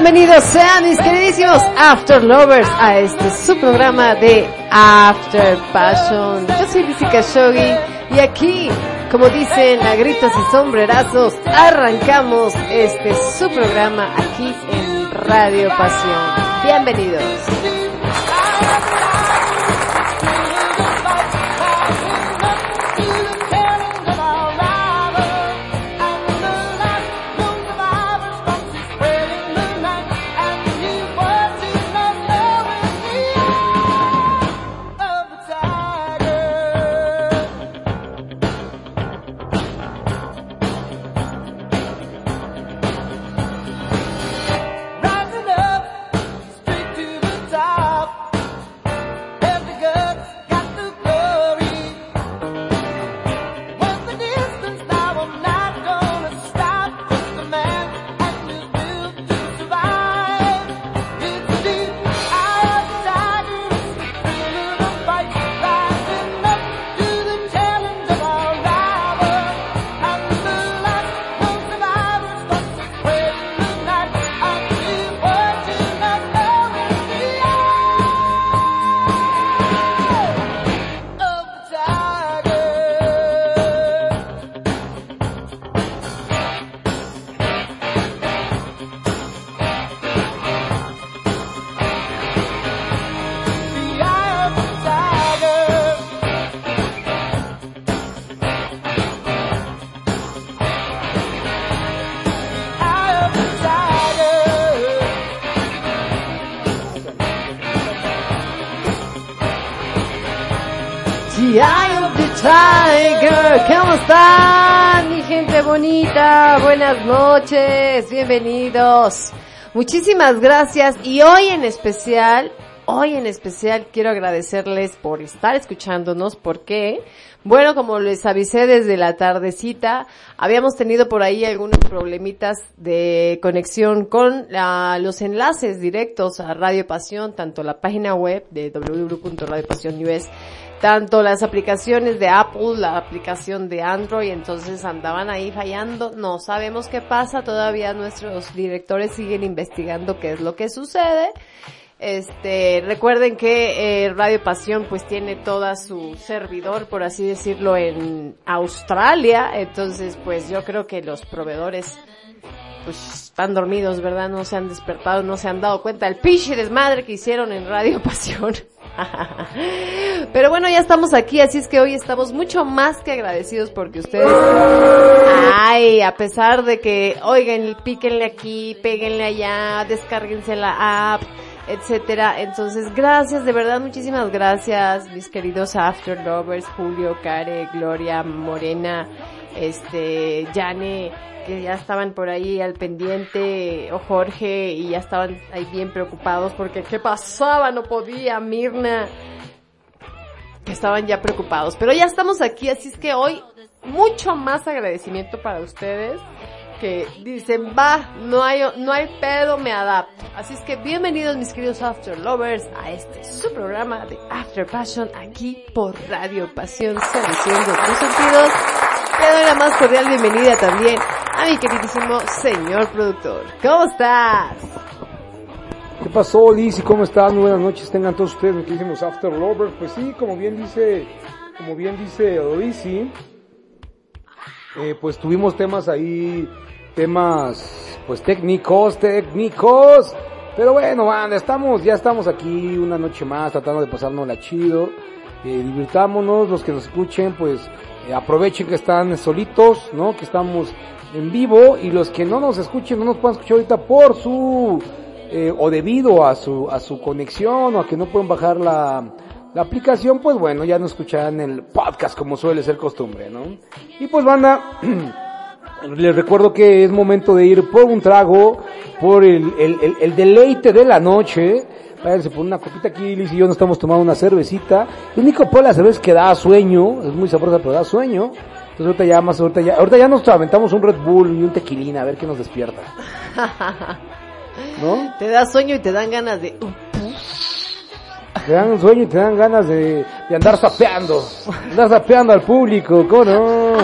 Bienvenidos sean mis queridísimos After Lovers a este su programa de After Passion. Yo soy Lizzy Khashoggi y aquí, como dicen a gritos y sombrerazos, arrancamos este su programa aquí en Radio Pasión. Bienvenidos. Están, mi gente bonita? Buenas noches, bienvenidos. Muchísimas gracias y hoy en especial, hoy en especial quiero agradecerles por estar escuchándonos porque, bueno, como les avisé desde la tardecita, habíamos tenido por ahí algunos problemitas de conexión con los enlaces directos a Radio Pasión, tanto la página web de www.radiopasion.us tanto las aplicaciones de Apple, la aplicación de Android, entonces andaban ahí fallando. No sabemos qué pasa, todavía nuestros directores siguen investigando qué es lo que sucede. Este, recuerden que eh, Radio Pasión pues tiene toda su servidor, por así decirlo, en Australia, entonces pues yo creo que los proveedores pues están dormidos, ¿verdad? No se han despertado, no se han dado cuenta del piche desmadre que hicieron en Radio Pasión. Pero bueno, ya estamos aquí, así es que hoy estamos mucho más que agradecidos porque ustedes, ay, a pesar de que, oigan, píquenle aquí, péguenle allá, descárguense la app, etcétera. Entonces, gracias, de verdad, muchísimas gracias, mis queridos After Lovers, Julio, Care, Gloria, Morena, este, Jane, que ya estaban por ahí al pendiente, o Jorge, y ya estaban ahí bien preocupados porque qué pasaba, no podía, Mirna, que estaban ya preocupados. Pero ya estamos aquí, así es que hoy mucho más agradecimiento para ustedes que dicen, va, no hay, no hay pedo, me adapto. Así es que bienvenidos mis queridos After Lovers a este su programa de After Passion aquí por Radio Pasión, seduciendo tus sentidos. Le doy la más cordial bienvenida también a mi queridísimo señor productor. ¿Cómo estás? ¿Qué pasó, Liz? ¿Y cómo están? Buenas noches, tengan todos ustedes, queridísimos After Lovers. Pues sí, como bien dice, como bien dice Lizzy, eh, pues tuvimos temas ahí, temas, pues técnicos, técnicos, Pero bueno, banda, estamos, ya estamos aquí una noche más tratando de pasárnosla chido. Eh, divirtámonos, los que nos escuchen, pues aprovechen que están solitos, ¿no? Que estamos en vivo y los que no nos escuchen, no nos puedan escuchar ahorita por su eh, o debido a su a su conexión o a que no pueden bajar la la aplicación, pues bueno, ya nos escucharán el podcast como suele ser costumbre, ¿no? Y pues banda, les recuerdo que es momento de ir por un trago, por el, el, el, el deleite de la noche. Váyanse por una copita aquí, Liz y yo nos estamos tomando una cervecita. El único por la cerveza que da sueño, es muy sabrosa pero da sueño. Entonces ahorita ya más, ahorita ya, ahorita ya nos aventamos un Red Bull y un tequilina a ver qué nos despierta. ¿No? Te da sueño y te dan ganas de... Te dan sueño y te dan ganas de, de andar sapeando. Andar sapeando al público, ¿cómo?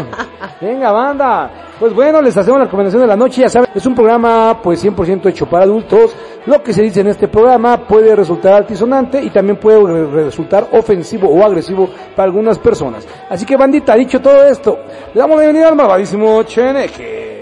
Venga, banda. Pues bueno, les hacemos la recomendación de la noche, ya saben, es un programa pues 100% hecho para adultos. Lo que se dice en este programa puede resultar altisonante y también puede resultar ofensivo o agresivo para algunas personas. Así que bandita, dicho todo esto, le damos la bienvenida al malvadísimo Cheneque.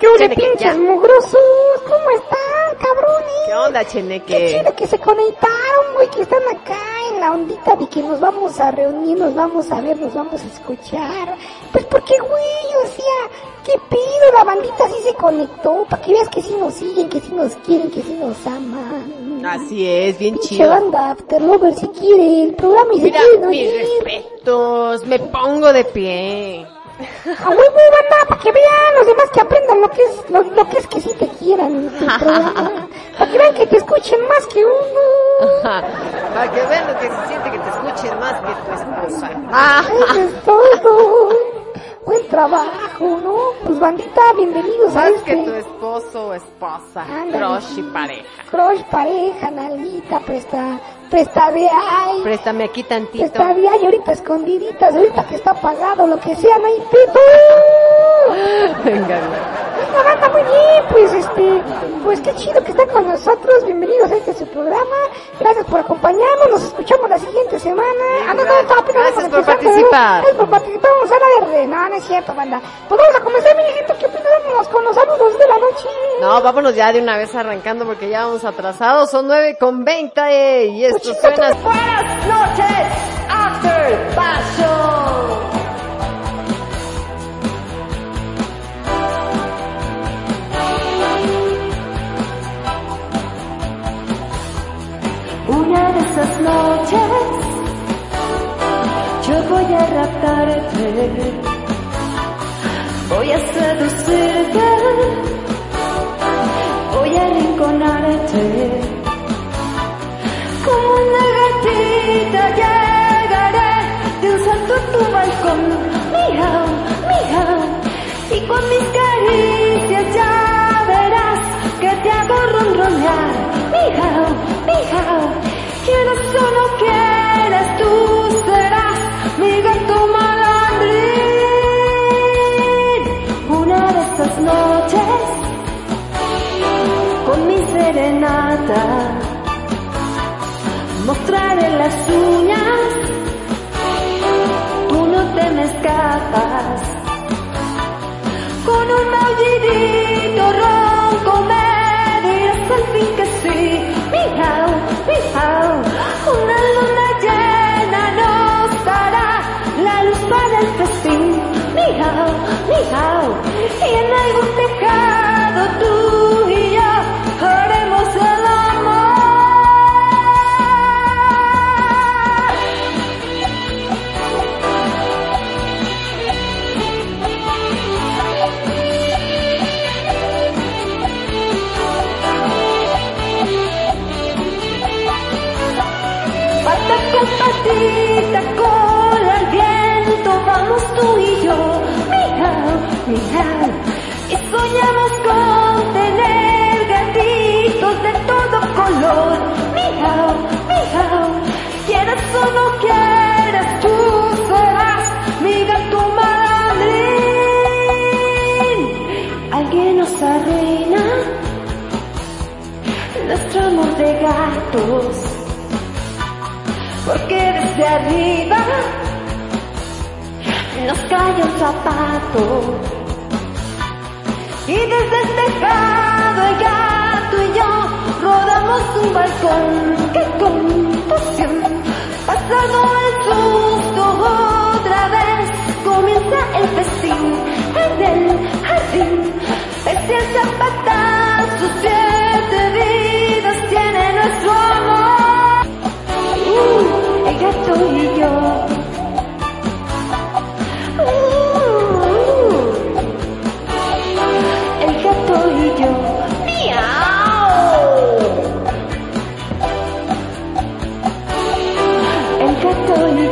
¿Qué onda, pinches mugrosos? ¿Cómo están, cabrones? ¿Qué onda, Qué Cheneque? chido que se conectaron, güey, que están acá en la ondita de que nos vamos a reunir, nos vamos a ver, nos vamos a escuchar. Pues porque, güey, o sea, ¿qué pido? La bandita sí se conectó, para que veas que sí nos siguen, que sí nos quieren, que sí nos aman. Así es, bien Pinche chido. banda After Lover si quiere el programa y se Mira, quieren mis oír. respetos, me pongo de pie. A huevo, banda, para que vean los demás que aprendan lo que es, lo, lo que es que sí te quieran. Para que vean que te escuchen más que uno. Para que vean lo que se siente que te escuchen más que tu esposa. Ah, Eso es todo. Trabajo, ¿no? Pues bandita, bienvenidos a más que tu este esposo o esposa, Ándale. crush y pareja. crush pareja, nalguita, presta, presta de ay, Préstame aquí tantito. presta de ay, ahorita escondiditas, ahorita que está apagado, lo que sea, no hay pito. Venga, Banda, muy bien, pues este, pues qué chido que están con nosotros, bienvenidos a este su programa, gracias por acompañarnos, nos escuchamos la siguiente semana. Ah, no, no, Gracias por participar. Gracias por participar, vamos a la verde, no, no es cierto, banda. Pues vamos a comenzar, mi gente, que empezamos con los saludos de la noche. No, vámonos ya de una vez arrancando porque ya vamos atrasados. Son 9 con 20 y esto suena... Buenas noches, After Passion. Esas noches yo voy a raptarte, voy a seducirte, voy a arrinconarte. Como una gatita llegaré salto a tu balcón, miau, miau, y con mis caricias ya verás que te hago ronronear, miau, mostraré las uñas, tú no te me. Con un aullidito ronco me dirás al fin que sí, miau, Una luna llena nos dará la luz para el festín, miau, miau. Y en algún tejado tú tú y yo, miau, miau. Y soñamos con tener gatitos de todo color, miau, miau. Quieras o no quieras, tú serás mi gato malandrín. Alguien nos arruina nuestro amor de gatos porque desde arriba nos cae un zapato. Y desde este tejado el gato y yo rodamos un balcón. ¡Qué confusión! Pasado el susto otra vez comienza el festín en el jardín. Pese al zapatazo, siete vidas tiene nuestro amor. Uh, el gato y yo.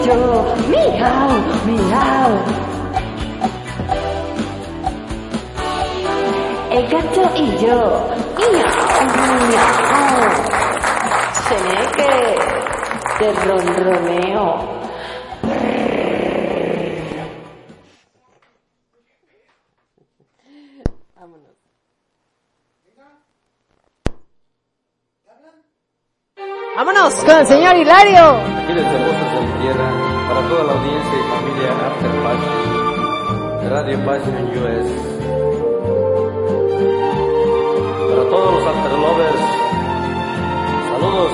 Yo. ¡Miau! ¡Miau! El gato y yo. ¡Miau! ¡Miau! Se ve que te ronroneo. Vámonos con el señor Hilario. Para toda la audiencia y familia After Passion, Radio Passion US. Para todos los After Lovers, saludos.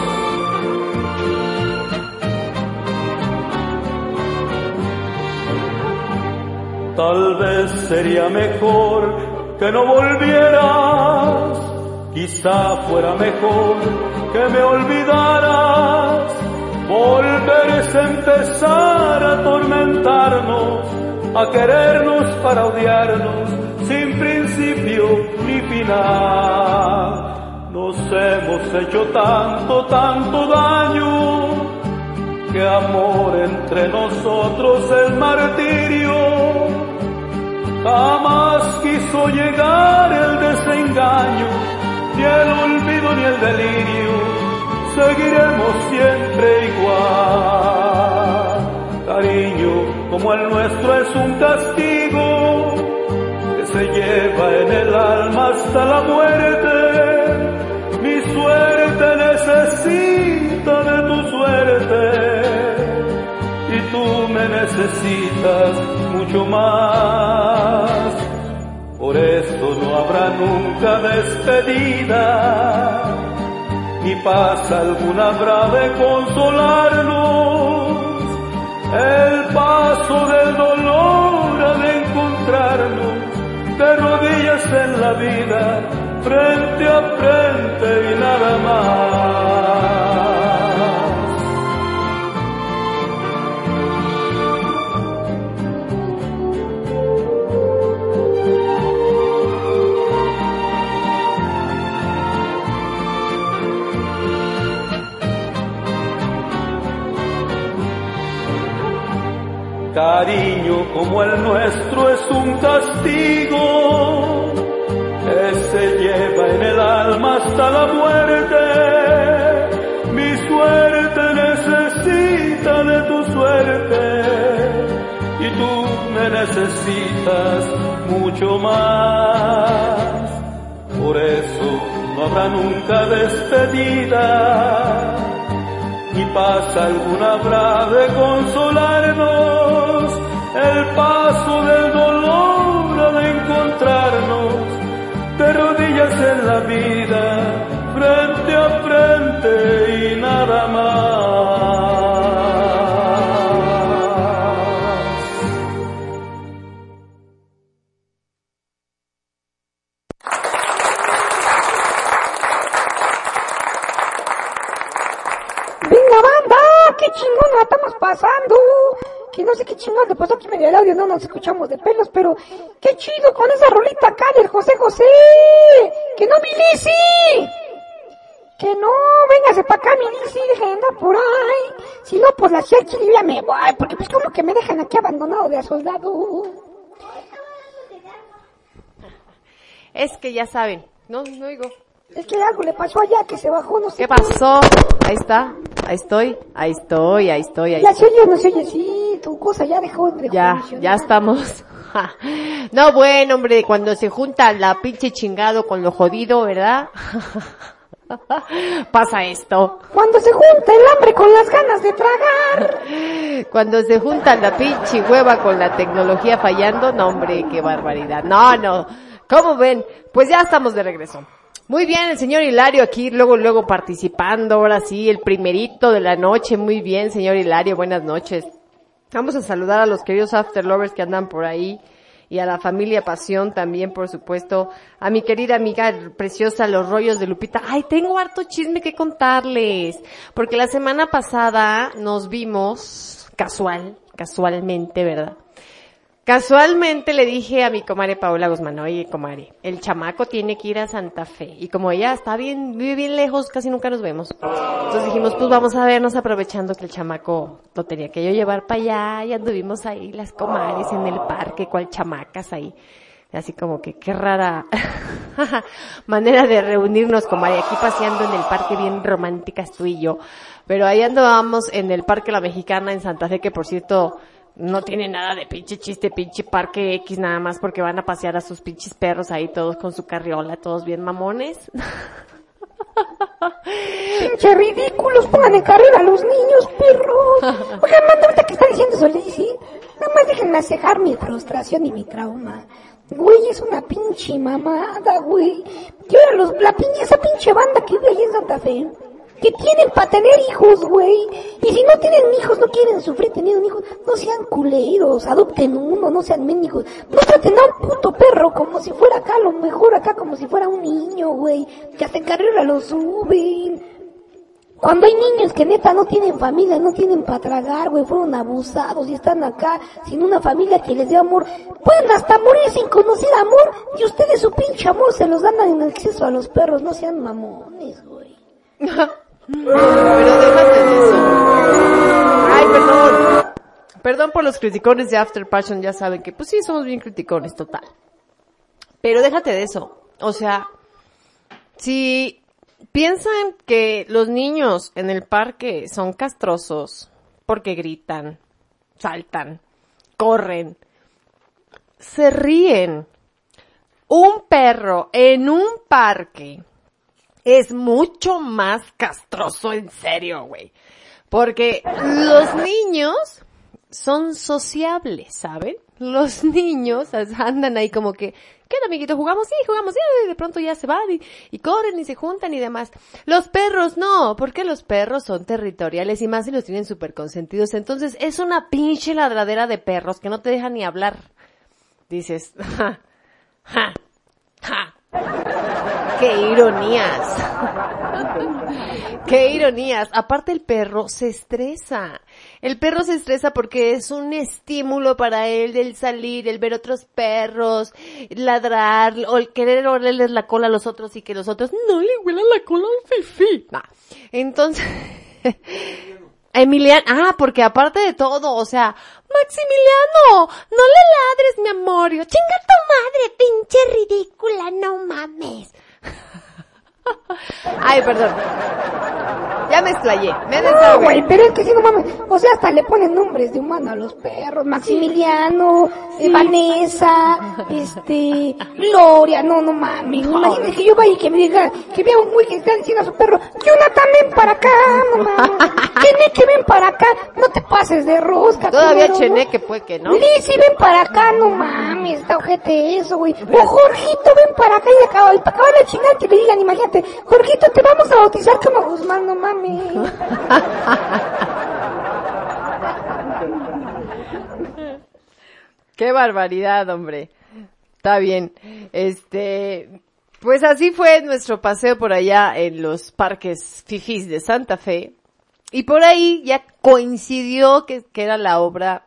Tal vez sería mejor que no volvieras, quizá fuera mejor que me olvidaras. Volver es empezar a atormentarnos, a querernos para odiarnos, sin principio ni final. Nos hemos hecho tanto, tanto daño, que amor entre nosotros es martirio. Jamás quiso llegar el desengaño, ni el olvido ni el delirio, seguiremos siempre igual. Cariño como el nuestro es un castigo que se lleva en el alma hasta la muerte. Mi suerte necesita de tu suerte y tú me necesitas mucho más. Por eso no habrá nunca despedida, ni pasa alguna habrá de consolarnos. El paso del dolor ha de encontrarnos de rodillas en la vida, frente a frente y nada más. Cariño como el nuestro es un castigo que se lleva en el alma hasta la muerte. Mi suerte necesita de tu suerte y tú me necesitas mucho más. Por eso no habrá nunca despedida ni pasa alguna habrá de consolarnos, el paso del dolor de encontrarnos, de rodillas en la vida, frente a frente y nada más. Chingón le pasó aquí medio el audio, no nos escuchamos de pelos, pero qué chido con esa rolita acá del José José. Que no, mi Lizzy. Que no, véngase pa' acá, mi Lizzy, deja de andar por ahí. Si no, pues la yo ya me voy, porque pues como que me dejan aquí abandonado de a soldado. Es que ya saben. No, no oigo. Es que algo le pasó allá que se bajó, no sé. ¿Qué pasó? Ahí está. Ahí estoy. Ahí estoy, ahí estoy, ahí Ya estoy. se oye, no se oye, sí, tu cosa ya dejó de Ya, ya estamos. No, bueno, hombre, cuando se junta la pinche chingado con lo jodido, ¿verdad? Pasa esto. Cuando se junta el hambre con las ganas de tragar. Cuando se junta la pinche hueva con la tecnología fallando, no hombre, qué barbaridad. No, no. ¿Cómo ven? Pues ya estamos de regreso. Muy bien, el señor Hilario aquí, luego, luego participando, ahora sí, el primerito de la noche. Muy bien, señor Hilario, buenas noches. Vamos a saludar a los queridos After Lovers que andan por ahí. y a la familia Pasión también, por supuesto, a mi querida amiga preciosa, los rollos de Lupita. Ay, tengo harto chisme que contarles, porque la semana pasada nos vimos casual, casualmente, ¿verdad? Casualmente le dije a mi comadre Paola Guzmán, oye comadre, el chamaco tiene que ir a Santa Fe. Y como ella está bien, vive bien lejos, casi nunca nos vemos. Entonces dijimos, pues vamos a vernos aprovechando que el chamaco lo tenía que yo llevar para allá y anduvimos ahí las comadres en el parque, cual chamacas ahí. Así como que qué rara manera de reunirnos, comadre, aquí paseando en el parque bien románticas tú y yo. Pero ahí andábamos en el Parque La Mexicana en Santa Fe, que por cierto, no tiene nada de pinche chiste, pinche parque X nada más porque van a pasear a sus pinches perros ahí todos con su carriola, todos bien mamones. Pinche ridículos, pongan en carrera a los niños, perros. Oigan, manda ahorita que está diciendo eso, Lizzy. Nada más déjenme acejar mi frustración y mi trauma. Güey, es una pinche mamada, güey. Que ahora los, la pinche, esa pinche banda que vive ahí en Santa Fe, que tienen para tener hijos, güey. Y si no tienen hijos, no quieren sufrir teniendo hijos, no sean culeros, adopten uno, no sean médicos. No traten a un puto perro como si fuera acá, a lo mejor acá como si fuera un niño, güey. Que hasta en carrera lo suben. Cuando hay niños que neta no tienen familia, no tienen para tragar, güey, fueron abusados y están acá sin una familia que les dé amor, pueden hasta morir sin conocer amor y ustedes su pinche amor se los dan en exceso a los perros, no sean mamones, güey. Pero déjate de eso. Ay, perdón. Perdón por los criticones de After Passion, ya saben que pues sí, somos bien criticones, total. Pero déjate de eso. O sea, si piensan que los niños en el parque son castrosos porque gritan, saltan, corren, se ríen. Un perro en un parque es mucho más castroso, en serio, güey. Porque los niños son sociables, ¿saben? Los niños andan ahí como que, ¿qué onda, amiguito? ¿Jugamos? Sí, jugamos, sí, y de pronto ya se van y, y corren y se juntan y demás. Los perros no, porque los perros son territoriales y más si los tienen súper consentidos. Entonces es una pinche ladradera de perros que no te dejan ni hablar. Dices, ja, ja, ja. ¡Qué ironías! ¡Qué ironías! Aparte el perro se estresa. El perro se estresa porque es un estímulo para él el salir, el ver otros perros, ladrar, o el querer olerles la cola a los otros y que los otros no le huelan la cola al fifi. Entonces, Emiliano, ah, porque aparte de todo, o sea, Maximiliano, no le ladres, mi amor. Yo, Chinga tu madre, pinche ridícula, no mames. Ay, perdón. Ya me explayé, me No, güey, pero es que si no mames, o sea, hasta le ponen nombres de humano a los perros, Maximiliano, eh, Vanessa, este, Gloria, no, no mames, imagínate que yo vaya y que me diga, que vea un güey que está diciendo a su perro, Jonathan, ven para acá, no mames, Cheneque, ven para acá, no te pases de rosca, Todavía Cheneque puede que no. Lizzy, ven para acá, no mames, está ojete eso, güey. O Jorgito, ven para acá y acaba, acabar de chingar que le digan, imagínate, Jorgito, te vamos a bautizar como Guzmán, no mames. Qué barbaridad, hombre. Está bien. Este, pues así fue nuestro paseo por allá en los parques fifis de Santa Fe. Y por ahí ya coincidió que, que era la obra,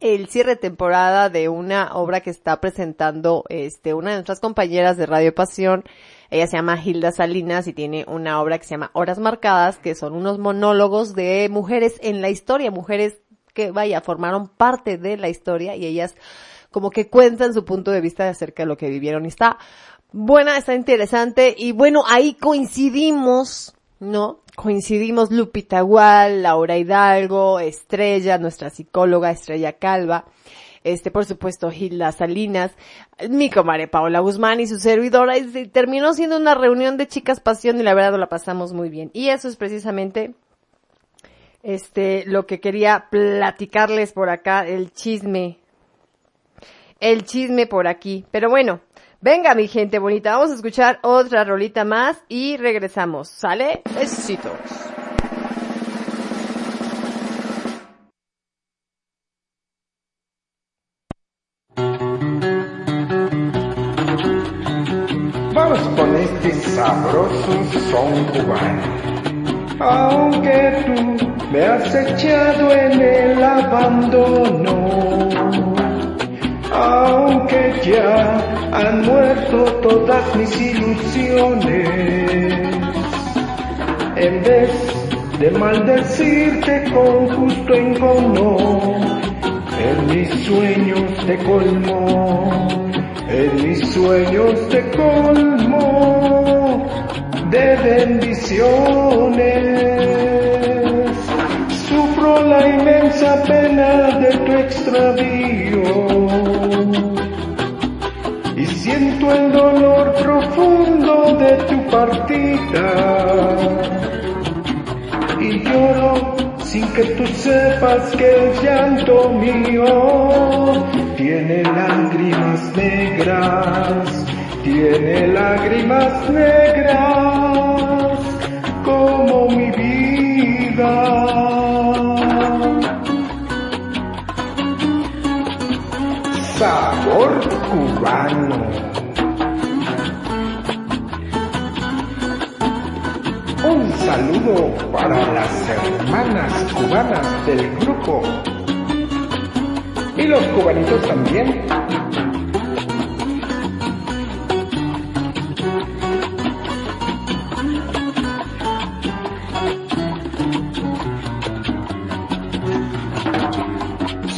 el cierre temporada de una obra que está presentando, este, una de nuestras compañeras de Radio Pasión. Ella se llama Hilda Salinas y tiene una obra que se llama Horas Marcadas, que son unos monólogos de mujeres en la historia, mujeres que, vaya, formaron parte de la historia y ellas como que cuentan su punto de vista acerca de lo que vivieron. Y está buena, está interesante y bueno, ahí coincidimos, ¿no? Coincidimos Lupita Gual, Laura Hidalgo, Estrella, nuestra psicóloga Estrella Calva, este, por supuesto, Hilda Salinas, mi comadre Paola Guzmán y su servidora, terminó siendo una reunión de chicas pasión y la verdad la pasamos muy bien. Y eso es precisamente este, lo que quería platicarles por acá, el chisme. El chisme por aquí. Pero bueno, venga mi gente bonita, vamos a escuchar otra rolita más y regresamos. ¿Sale? Besitos. Con este sabroso son cubano. Aunque tú me has echado en el abandono, aunque ya han muerto todas mis ilusiones, en vez de maldecirte con justo encono, en mis sueños te colmo, en mis sueños te colmo de bendiciones. Sufro la inmensa pena de tu extravío y siento el dolor profundo de tu partida y lloro sin que tú sepas que el llanto mío tiene lágrimas negras, tiene lágrimas negras como mi vida. Sabor cubano. Un saludo para las hermanas cubanas del grupo. Y los cubanitos también.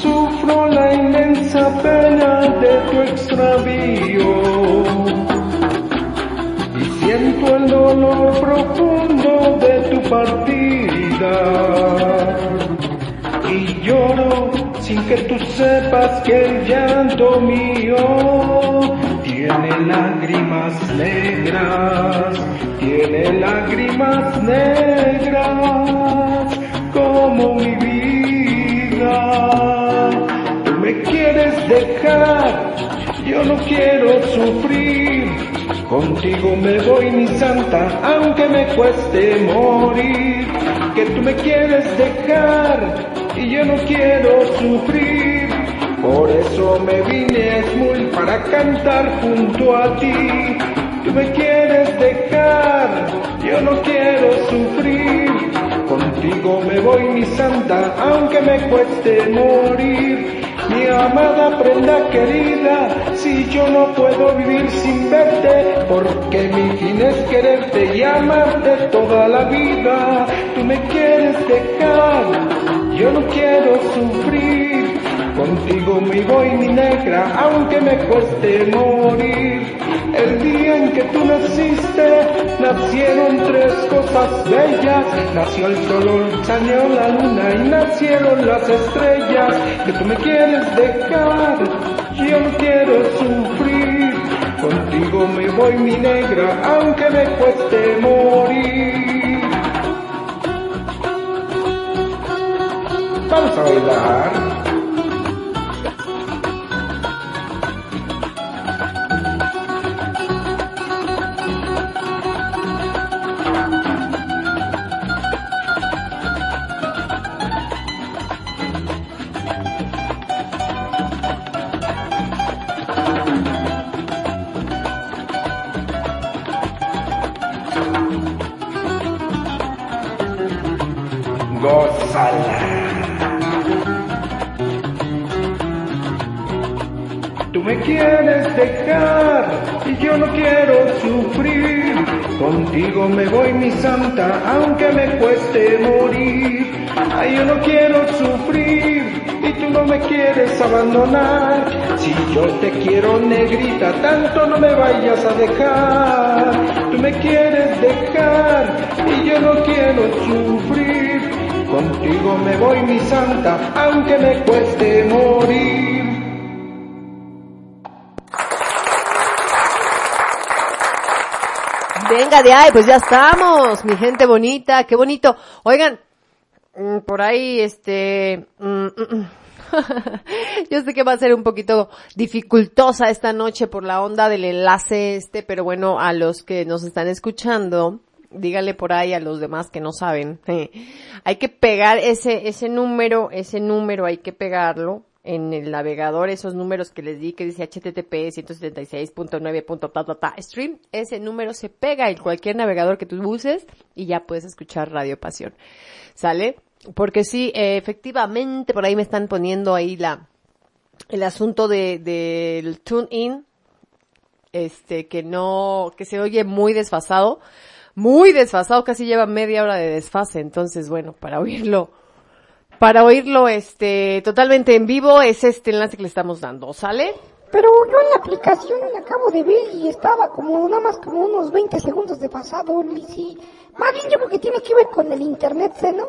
Sufro la inmensa pena de tu extravío y siento el dolor profundo de tu partida y lloro sin que tú sepas que el llanto mío tiene lágrimas negras, tiene lágrimas negras como mi vida. Tú me quieres dejar, yo no quiero sufrir. Contigo me voy mi santa, aunque me cueste morir. Que tú me quieres dejar y yo no quiero sufrir. Por eso me vine a Esmul para cantar junto a ti. Tú me quieres dejar, yo no quiero sufrir. Contigo me voy mi santa, aunque me cueste morir. Mi amada prenda querida, si yo no puedo vivir sin verte, porque mi fin es quererte y amarte toda la vida. Tú me quieres dejar, yo no quiero sufrir. Contigo me voy mi negra, aunque me cueste morir. El día en que tú naciste, nacieron tres cosas bellas. Nació el sol, salió la luna y nacieron las estrellas. Que tú me quieres dejar, yo no quiero sufrir. Contigo me voy mi negra, aunque me cueste morir. Vamos me voy mi santa, aunque me cueste morir. Ay, yo no quiero sufrir y tú no me quieres abandonar. Si yo te quiero negrita, tanto no me vayas a dejar. Tú me quieres dejar y yo no quiero sufrir. Contigo me voy mi santa, aunque me cueste morir. De ahí, pues ya estamos, mi gente bonita, qué bonito. Oigan, mm, por ahí, este, mm, mm. yo sé que va a ser un poquito dificultosa esta noche por la onda del enlace este, pero bueno, a los que nos están escuchando, dígale por ahí a los demás que no saben, hay que pegar ese, ese número, ese número hay que pegarlo en el navegador esos números que les di que dice http 176.9. stream, ese número se pega en cualquier navegador que tú uses y ya puedes escuchar Radio Pasión. ¿Sale? Porque sí, efectivamente, por ahí me están poniendo ahí la, el asunto de, del tune in, este, que no, que se oye muy desfasado, muy desfasado, casi lleva media hora de desfase, entonces bueno, para oírlo, para oírlo, este, totalmente en vivo es este enlace que le estamos dando, ¿sale? Pero yo en la aplicación la acabo de ver y estaba como nada más como unos 20 segundos de pasado, Lizzy. Más bien yo creo que tiene que ver con el internet, ¿sí, ¿no?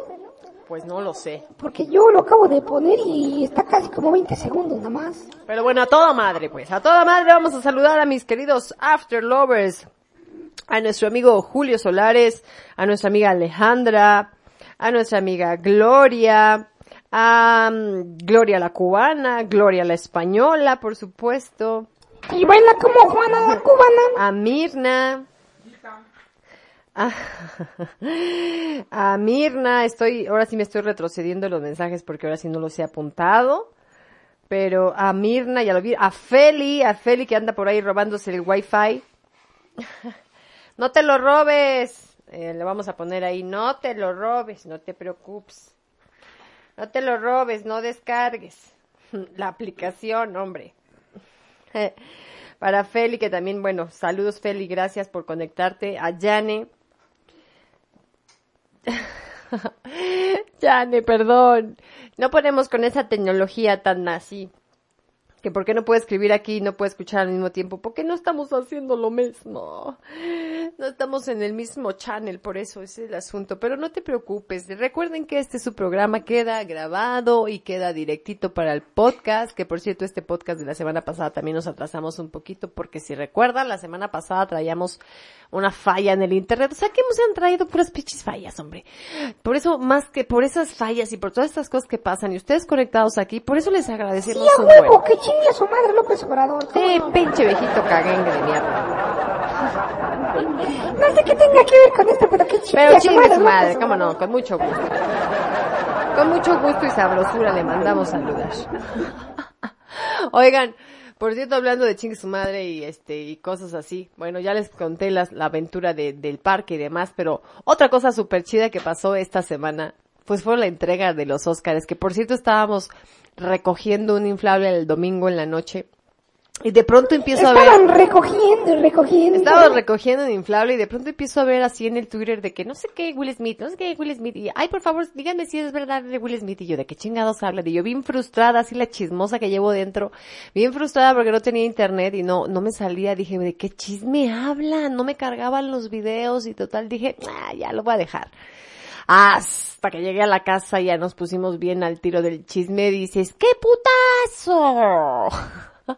Pues no lo sé. Porque yo lo acabo de poner y está casi como 20 segundos nada más. Pero bueno, a toda madre, pues, a toda madre vamos a saludar a mis queridos After Lovers, a nuestro amigo Julio Solares, a nuestra amiga Alejandra, a nuestra amiga Gloria, a mm, Gloria la cubana, Gloria la española, por supuesto, Y baila como Juana la cubana. a Mirna, a, a Mirna, estoy, ahora sí me estoy retrocediendo en los mensajes porque ahora sí no los he apuntado. Pero a Mirna, ya lo vi, a Feli, a Feli que anda por ahí robándose el wifi. no te lo robes. Eh, le vamos a poner ahí, no te lo robes, no te preocupes. No te lo robes, no descargues. La aplicación, hombre. Para Feli, que también, bueno, saludos Feli, gracias por conectarte. A Yane. Yane, perdón. No ponemos con esa tecnología tan así. Que por qué no puede escribir aquí y no puede escuchar al mismo tiempo. Porque no estamos haciendo lo mismo. No estamos en el mismo channel, por eso ese es el asunto. Pero no te preocupes. Recuerden que este su programa queda grabado y queda directito para el podcast. Que por cierto, este podcast de la semana pasada también nos atrasamos un poquito. Porque si recuerdan, la semana pasada traíamos una falla en el internet. O sea que hemos traído puras pichis fallas, hombre. Por eso, más que por esas fallas y por todas estas cosas que pasan y ustedes conectados aquí, por eso les agradecemos Sí, un buen. Chingue su madre López Obrador. ¿cómo Sí, no? pinche viejito caguengue de mierda. No sé qué tenga que ver con esto, pero que chingue Pero su chingue madre su madre, López cómo no, con mucho gusto. Con mucho gusto y sabrosura le mandamos saludar. Oigan, por cierto, hablando de chingue su madre y este, y cosas así, bueno, ya les conté las, la aventura de- del parque y demás, pero otra cosa súper chida que pasó esta semana, pues fue la entrega de los Óscares, que por cierto estábamos recogiendo un inflable el domingo en la noche, y de pronto empiezo a ver... Estaban recogiendo y recogiendo. Estaba recogiendo un inflable y de pronto empiezo a ver así en el Twitter de que no sé qué Will Smith, no sé qué Will Smith. Y, ay, por favor, díganme si es verdad de Will Smith. Y yo, ¿de qué chingados hablan? Y yo bien frustrada, así la chismosa que llevo dentro. Bien frustrada porque no tenía internet y no, no me salía. Dije, ¿de qué chisme hablan? No me cargaban los videos y total dije, ah, ya lo voy a dejar. Hasta que llegué a la casa y ya nos pusimos bien al tiro del chisme dices, ¡qué putazo!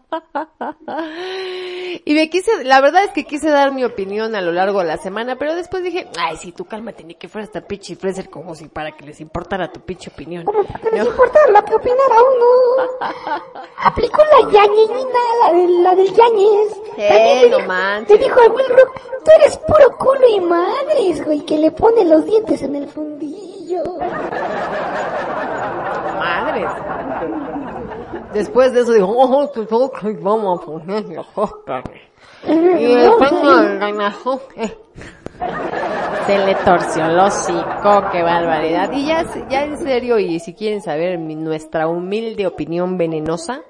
y me quise, la verdad es que quise dar mi opinión a lo largo de la semana, pero después dije, ay, sí, tú cálmate, ni que fuera esta pinche influencer como si para que les importara tu pinche opinión. Como para que les No. importa lo que opinara uno. Aplicó la yañeñina, la, de, la del yañez. No manches. Le dijo a Will Rock, tú eres puro culo y madres, güey, que le pone los dientes en el fundillo. Madres. Después de eso dijo, oh, pues, ok, vamos a poner los Óscares. Y después no, se le torció el hocico, qué barbaridad. Y ya, ya en serio, y si quieren saber mi- nuestra humilde opinión venenosa,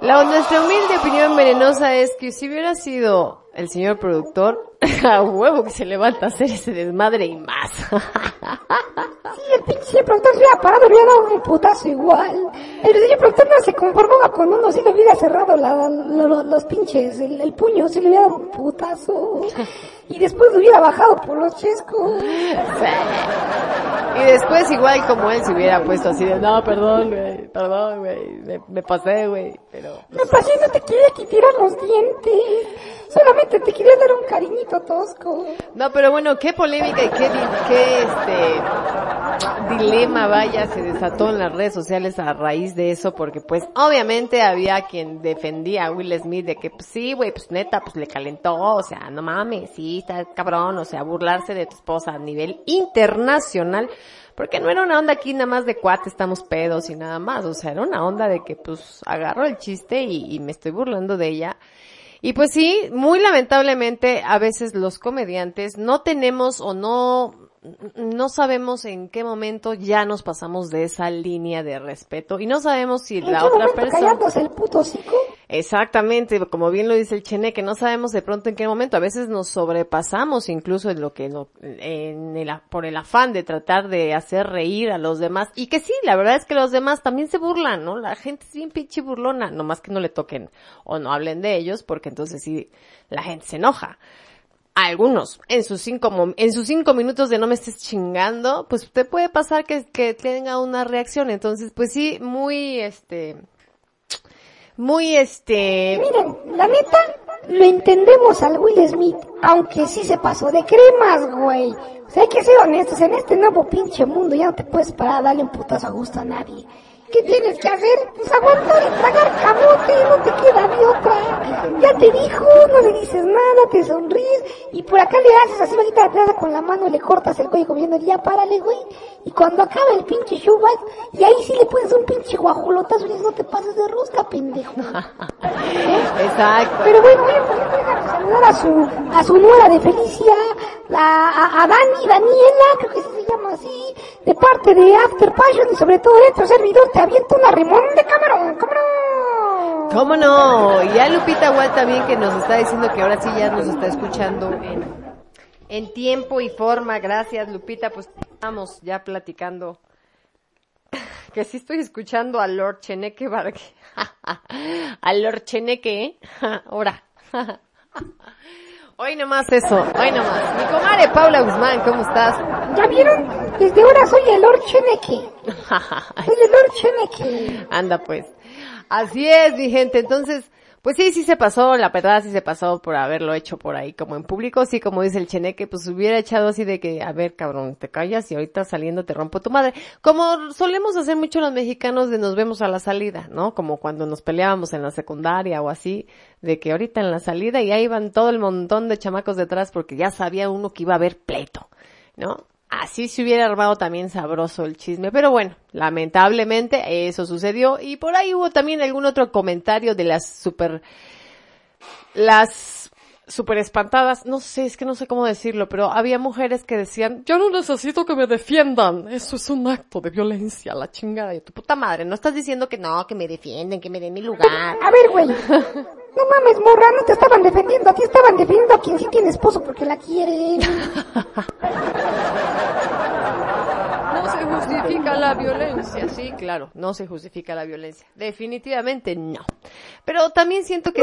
la, nuestra humilde opinión venenosa es que si hubiera sido el señor productor, a huevo que se levanta a hacer ese desmadre y más. Sí, el pinche productor se hubiera parado, le hubiera dado un putazo igual. El señor productor no se conformaba con uno, si le hubiera cerrado la, lo- lo- los pinches, el, el puño, se le hubiera dado un putazo. Y después le hubiera bajado por los chescos. Y después igual como él se hubiera puesto así de, no, perdón, güey, perdón, güey, me, me pasé, güey, pero... Me pasé, no te quería que tirar los dientes. Solamente te quería dar un cariñito No, pero bueno, qué polémica y qué, qué este, dilema, vaya, se desató en las redes sociales a raíz de eso, porque pues obviamente había quien defendía a Will Smith de que pues sí, güey, pues neta, pues le calentó, o sea, no mames, sí, está cabrón, o sea, burlarse de tu esposa a nivel internacional, porque no era una onda aquí nada más de cuate, estamos pedos y nada más, o sea, era una onda de que pues agarro el chiste y me estoy burlando de ella. Y pues sí, muy lamentablemente a veces los comediantes no tenemos o no no sabemos en qué momento ya nos pasamos de esa línea de respeto y no sabemos si ¿En la otra persona el puto hocico? Exactamente, como bien lo dice el Chene, que no sabemos de pronto en qué momento, a veces nos sobrepasamos incluso en lo que no, en el, por el afán de tratar de hacer reír a los demás, y que sí, la verdad es que los demás también se burlan, ¿no? La gente es bien pinche burlona, nomás que no le toquen o no hablen de ellos, porque entonces sí, la gente se enoja. Algunos, en sus cinco, en sus cinco minutos de no me estés chingando, pues te puede pasar que, que tenga una reacción, entonces pues sí, muy este, muy este, Miren, la neta, lo entendemos al Will Smith, aunque sí se pasó de cremas, güey. O sea, hay que ser honestos, en este nuevo pinche mundo ya no te puedes parar a darle un putazo a gusto a nadie. ¿Qué tienes que hacer? Pues aguantar y tragar camote, no te queda de otra. Ya te dijo, no le dices nada, te sonríes, y por acá le haces así, bajita de atrás con la mano y le cortas el cuello como diciendo, ya párale, güey. Y cuando acaba el pinche show, vas, y ahí sí le pones un pinche guajolotazo y dices, no te pases de rosca, pendejo. exacto. Pero bueno, voy a poner- déjame saludar a su, a su nuera de Felicia, la, a, a Dani, Daniela, creo que sí se llama así, de parte de After Passion y sobre todo de tu servidor, te aviento una rimón de camarón. ¿Cómo no? Y a Lupita Wall también que nos está diciendo que ahora sí ya nos está escuchando en, en tiempo y forma. Gracias, Lupita. Pues estamos ya platicando. Que sí estoy escuchando a Lord Cheneque Vargas. a Lord Cheneque, ¿eh? Ahora. Hoy nomás eso, hoy nomás. Mi comadre Paula Guzmán, ¿cómo estás? ¿Ya vieron? Desde ahora soy el Lord Cheneque. Soy el Lord Cheneque. Anda pues. Así es, mi gente. Entonces, pues sí, sí se pasó, la verdad sí se pasó por haberlo hecho por ahí como en público. Sí, como dice el cheneque, pues hubiera echado así de que, a ver, cabrón, te callas y ahorita saliendo te rompo tu madre. Como solemos hacer mucho los mexicanos de nos vemos a la salida, ¿no? Como cuando nos peleábamos en la secundaria o así, de que ahorita en la salida y ahí van todo el montón de chamacos detrás porque ya sabía uno que iba a haber pleito, ¿no? Así se hubiera armado también sabroso el chisme, pero bueno, lamentablemente eso sucedió y por ahí hubo también algún otro comentario de las super, las super espantadas, no sé, es que no sé cómo decirlo, pero había mujeres que decían, yo no necesito que me defiendan, eso es un acto de violencia, la chingada de tu puta madre, no estás diciendo que no, que me defienden, que me den mi lugar. A ver, güey. No mames, morra, no te estaban defendiendo, a ti estaban defendiendo a quien sí tiene esposo porque la quiere. No se justifica la violencia, sí, claro, no se justifica la violencia. Definitivamente no. Pero también siento que...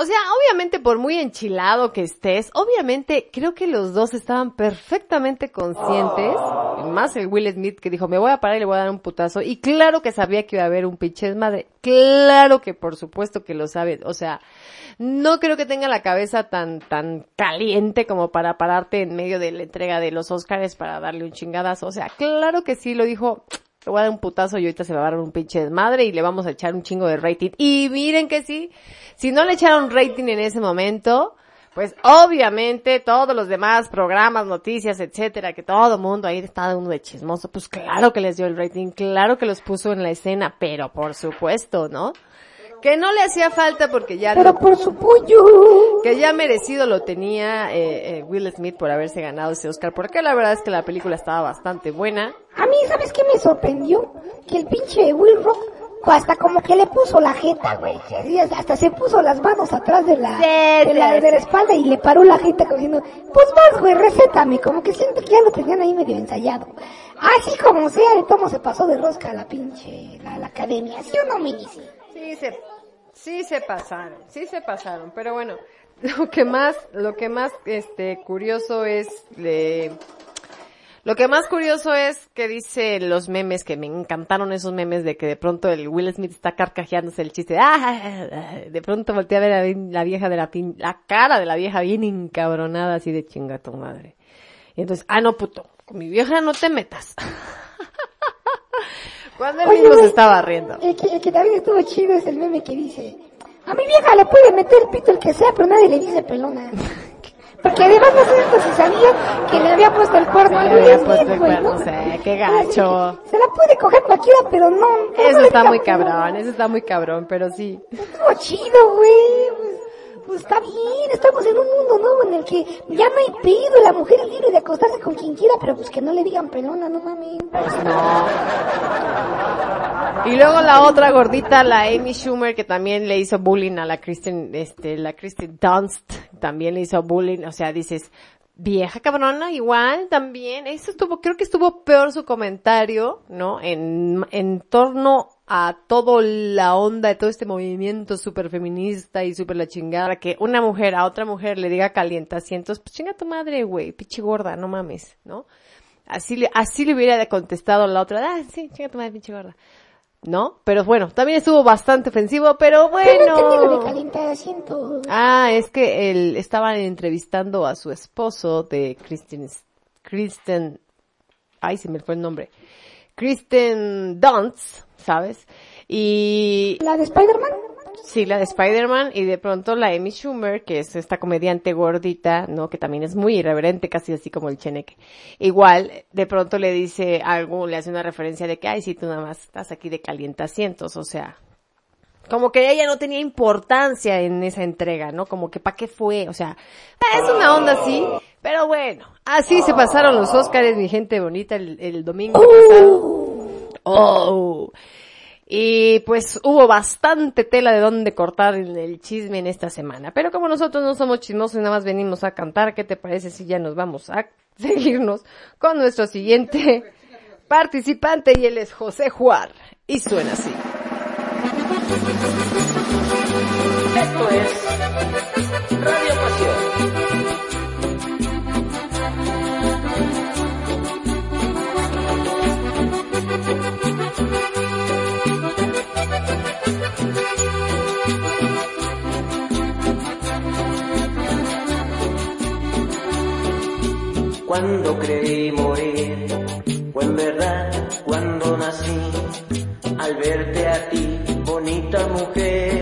O sea, obviamente por muy enchilado que estés, obviamente creo que los dos estaban perfectamente conscientes, más el Will Smith que dijo, me voy a parar y le voy a dar un putazo, y claro que sabía que iba a haber un pinche desmadre, claro que por supuesto que lo sabe, o sea, no creo que tenga la cabeza tan, tan caliente como para pararte en medio de la entrega de los Oscars para darle un chingadazo, o sea, claro que sí lo dijo, le voy a dar un putazo y ahorita se va a dar un pinche desmadre y le vamos a echar un chingo de rating. Y miren que sí, si no le echaron rating en ese momento, pues obviamente todos los demás programas, noticias, etcétera, que todo mundo ahí está uno de chismoso, pues claro que les dio el rating, claro que los puso en la escena, pero por supuesto, ¿no? Que no le hacía falta porque ya Pero lo- por su pollo. que ya merecido lo tenía eh, eh, Will Smith por haberse ganado ese Oscar, porque la verdad es que la película estaba bastante buena. A mí, ¿sabes qué me sorprendió? Que el pinche Will Rock hasta como que le puso la jeta, güey. Hasta se puso las manos atrás de la, Sí, de la, sí, de la espalda y le paró la jeta como diciendo, pues vas, güey, recétame. Como que siento que ya lo tenían ahí medio ensayado. Así como sea, de tomo se pasó de rosca a la pinche, la, la academia. ¿Sí o no, me dice? Sí se, sí se pasaron, sí se pasaron, pero bueno, lo que más, lo que más, este, curioso es, de, lo que más curioso es que dice los memes, que me encantaron esos memes de que de pronto el Will Smith está carcajeándose el chiste, ah, de pronto voltea a ver a la vieja de la pin, la cara de la vieja bien encabronada así de chinga tu madre. Y entonces, ah no puto, mi vieja no te metas. Cuando él Oye, mismo se güey, estaba riendo. El que, el que también estuvo chido es el meme que dice, a mi vieja le puede meter el pito el que sea, pero nadie le dice pelona. Porque además no sé esto si sabía que le había puesto el cuerno al había puesto el güey, cuerno, ¿no? o sea, qué gacho. Se la puede coger cualquiera, pero no. Eso está muy cabrón, eso está muy cabrón, pero sí. Estuvo chido, güey. Pues, pues está bien, estamos en un mundo nuevo en el que ya no hay pedo, la mujer libre de acostarse con quien quiera, pero pues que no le digan pelona, no mames. Y luego la otra gordita, la Amy Schumer, que también le hizo bullying a la Kristen, este, la Kristen Dunst, también le hizo bullying, o sea, dices, vieja cabrona, igual, también, eso estuvo, creo que estuvo peor su comentario, ¿no? En, en torno a todo la onda de todo este movimiento súper feminista y súper la chingada, que una mujer a otra mujer le diga calientacientos, pues chinga tu madre, güey, pichi gorda, no mames, ¿no? Así le, así le hubiera contestado la otra, ah, sí, chinga tu madre, pinche gorda. ¿No? Pero bueno, también estuvo bastante ofensivo, pero bueno. Ah, es que él estaban entrevistando a su esposo de Kristen, Kristen, ay, se me fue el nombre. Kristen Dunst, ¿sabes? Y ¿La de Spider-Man? Sí, la de Spider-Man y de pronto la Amy Schumer, que es esta comediante gordita, ¿no? Que también es muy irreverente, casi así como el Cheneque. Igual, de pronto le dice algo, le hace una referencia de que, ay, sí, tú nada más estás aquí de calientacientos, o sea, como que ella no tenía importancia en esa entrega, ¿no? Como que pa' qué fue, o sea, es una onda así, pero bueno, así se pasaron los Óscares, mi gente bonita, el, el domingo pasado. Oh. Y pues hubo bastante tela de dónde cortar el, el chisme en esta semana. Pero como nosotros no somos chismosos y nada más venimos a cantar, ¿qué te parece si ya nos vamos a seguirnos con nuestro siguiente participante? Y él es José Juar. Y suena así. Esto es Radio Pasión. Cuando creí morir, o en verdad cuando nací, al verte a ti, bonita mujer,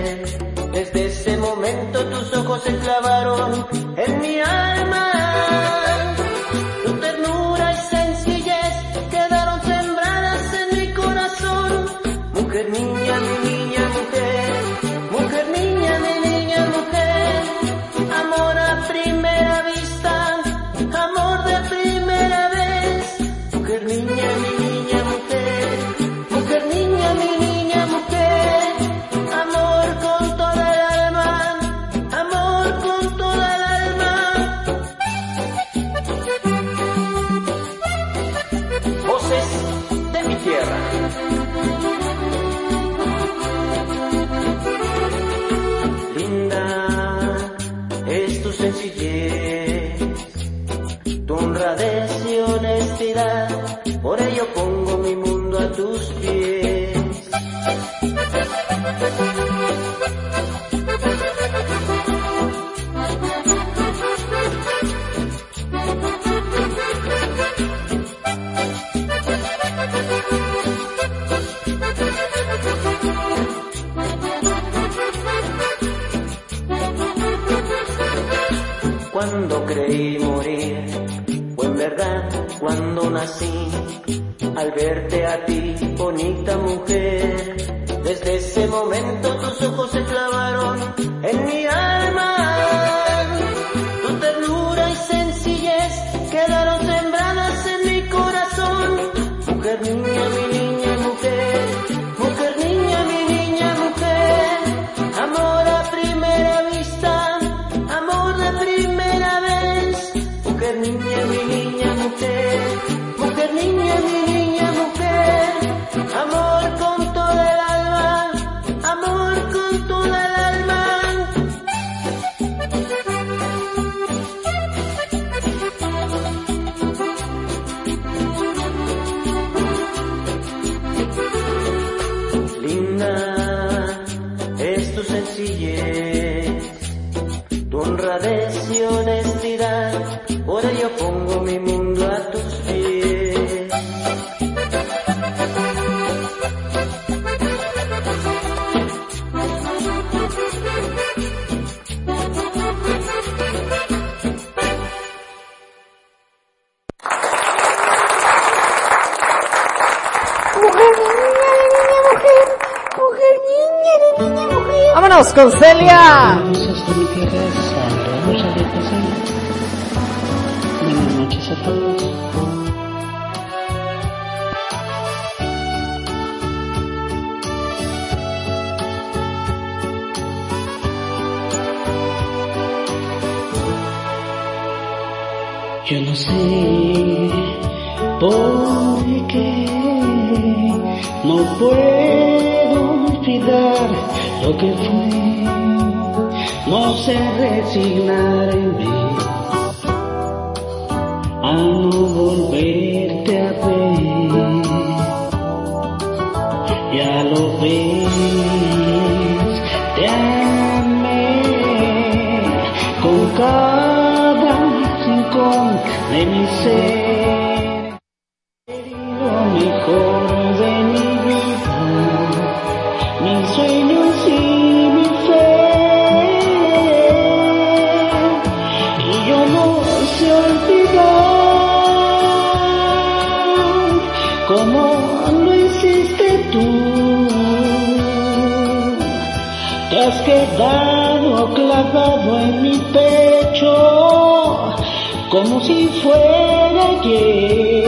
como si fuera ayer.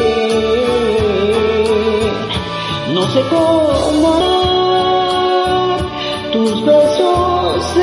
No sé cómo tus besos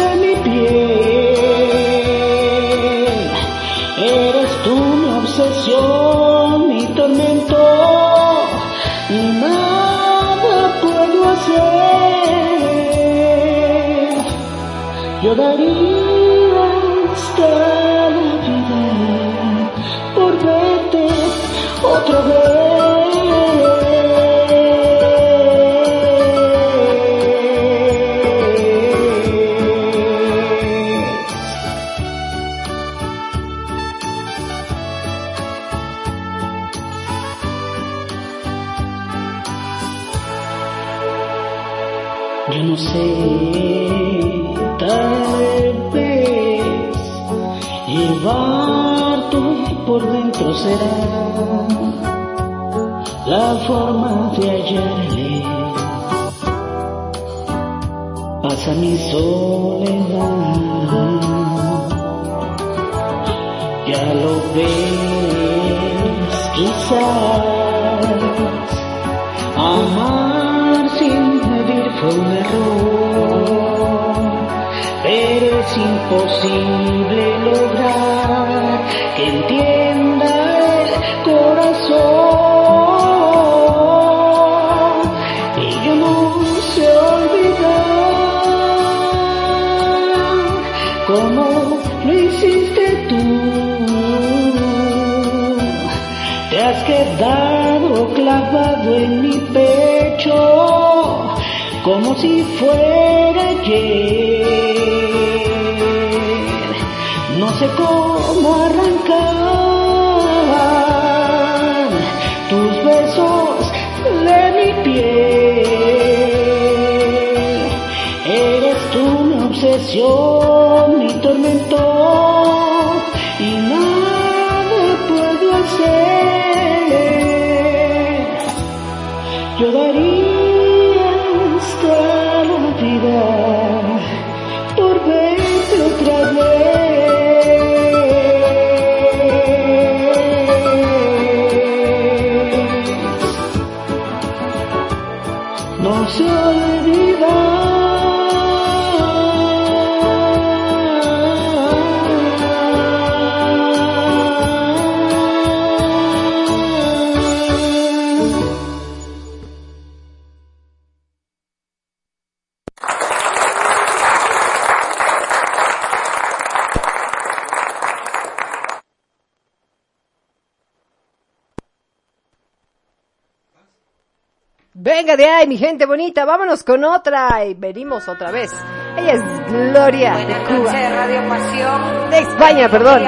mi soledad. Ya lo ves, quizás Amar sin medir fue un error, pero es imposible lograr que entienda el corazón. Cómo lo hiciste tú. Te has quedado clavado en mi pecho como si fuera ayer. No sé cómo arrancar tus besos de mi piel. Eres tú mi obsesión, gente bonita, vámonos con otra y venimos otra vez. Ella es Gloria de Cuba. noches, Radio Pasión. De España, perdón.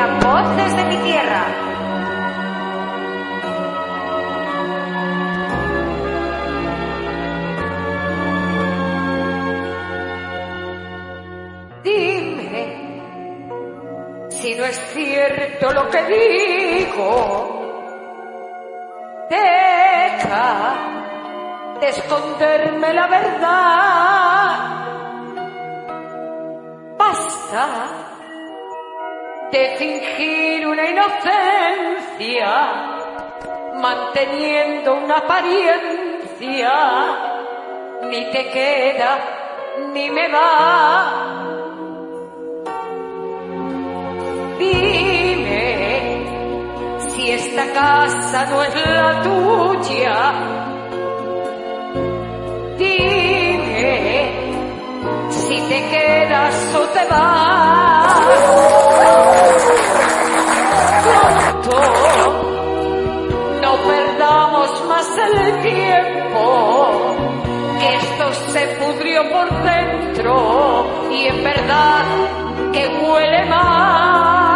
Manteniendo una apariencia, ni te queda ni me va. Dime si esta casa no es la tuya. Dime si te quedas o te vas. El tiempo, que esto se pudrió por dentro y en verdad que huele mal.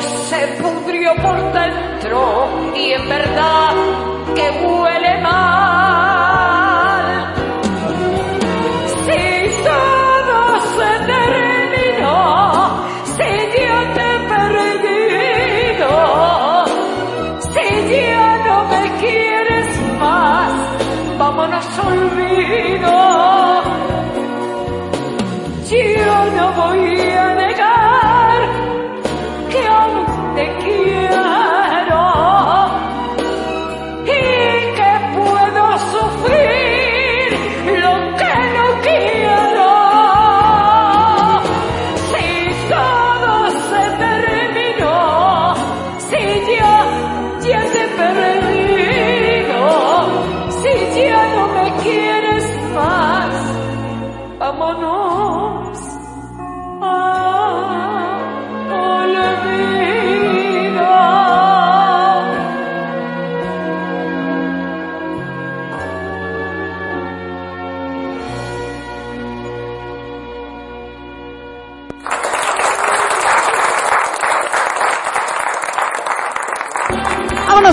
Se pudrió por dentro y en verdad que huele mal. Si todo se terminó, si ya te he perdido, si ya no me quieres más, vámonos olvido. Yo no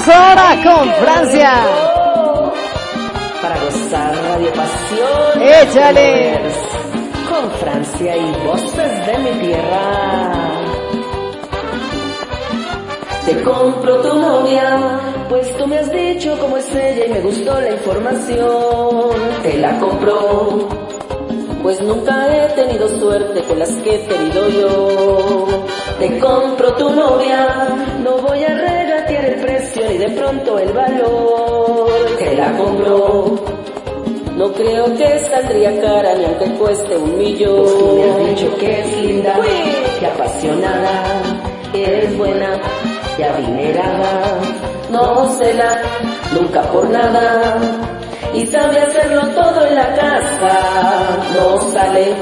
Ahora con Francia. Para gozar Radio Pasión. Échale. Con Francia y voces de mi tierra. Te compro tu novia, pues tú me has dicho cómo es ella y me gustó la información. Te la compro, pues nunca he tenido suerte con las que he tenido yo. Te compro tu novia, no voy a ni de pronto el valor. Te la compro, no creo que saldría cara ni aunque cueste un millón. Pues tú me has dicho que es linda, que apasionada, que es buena y adinerada. No cela, nunca por nada. Y sabe hacerlo todo en la casa. No sale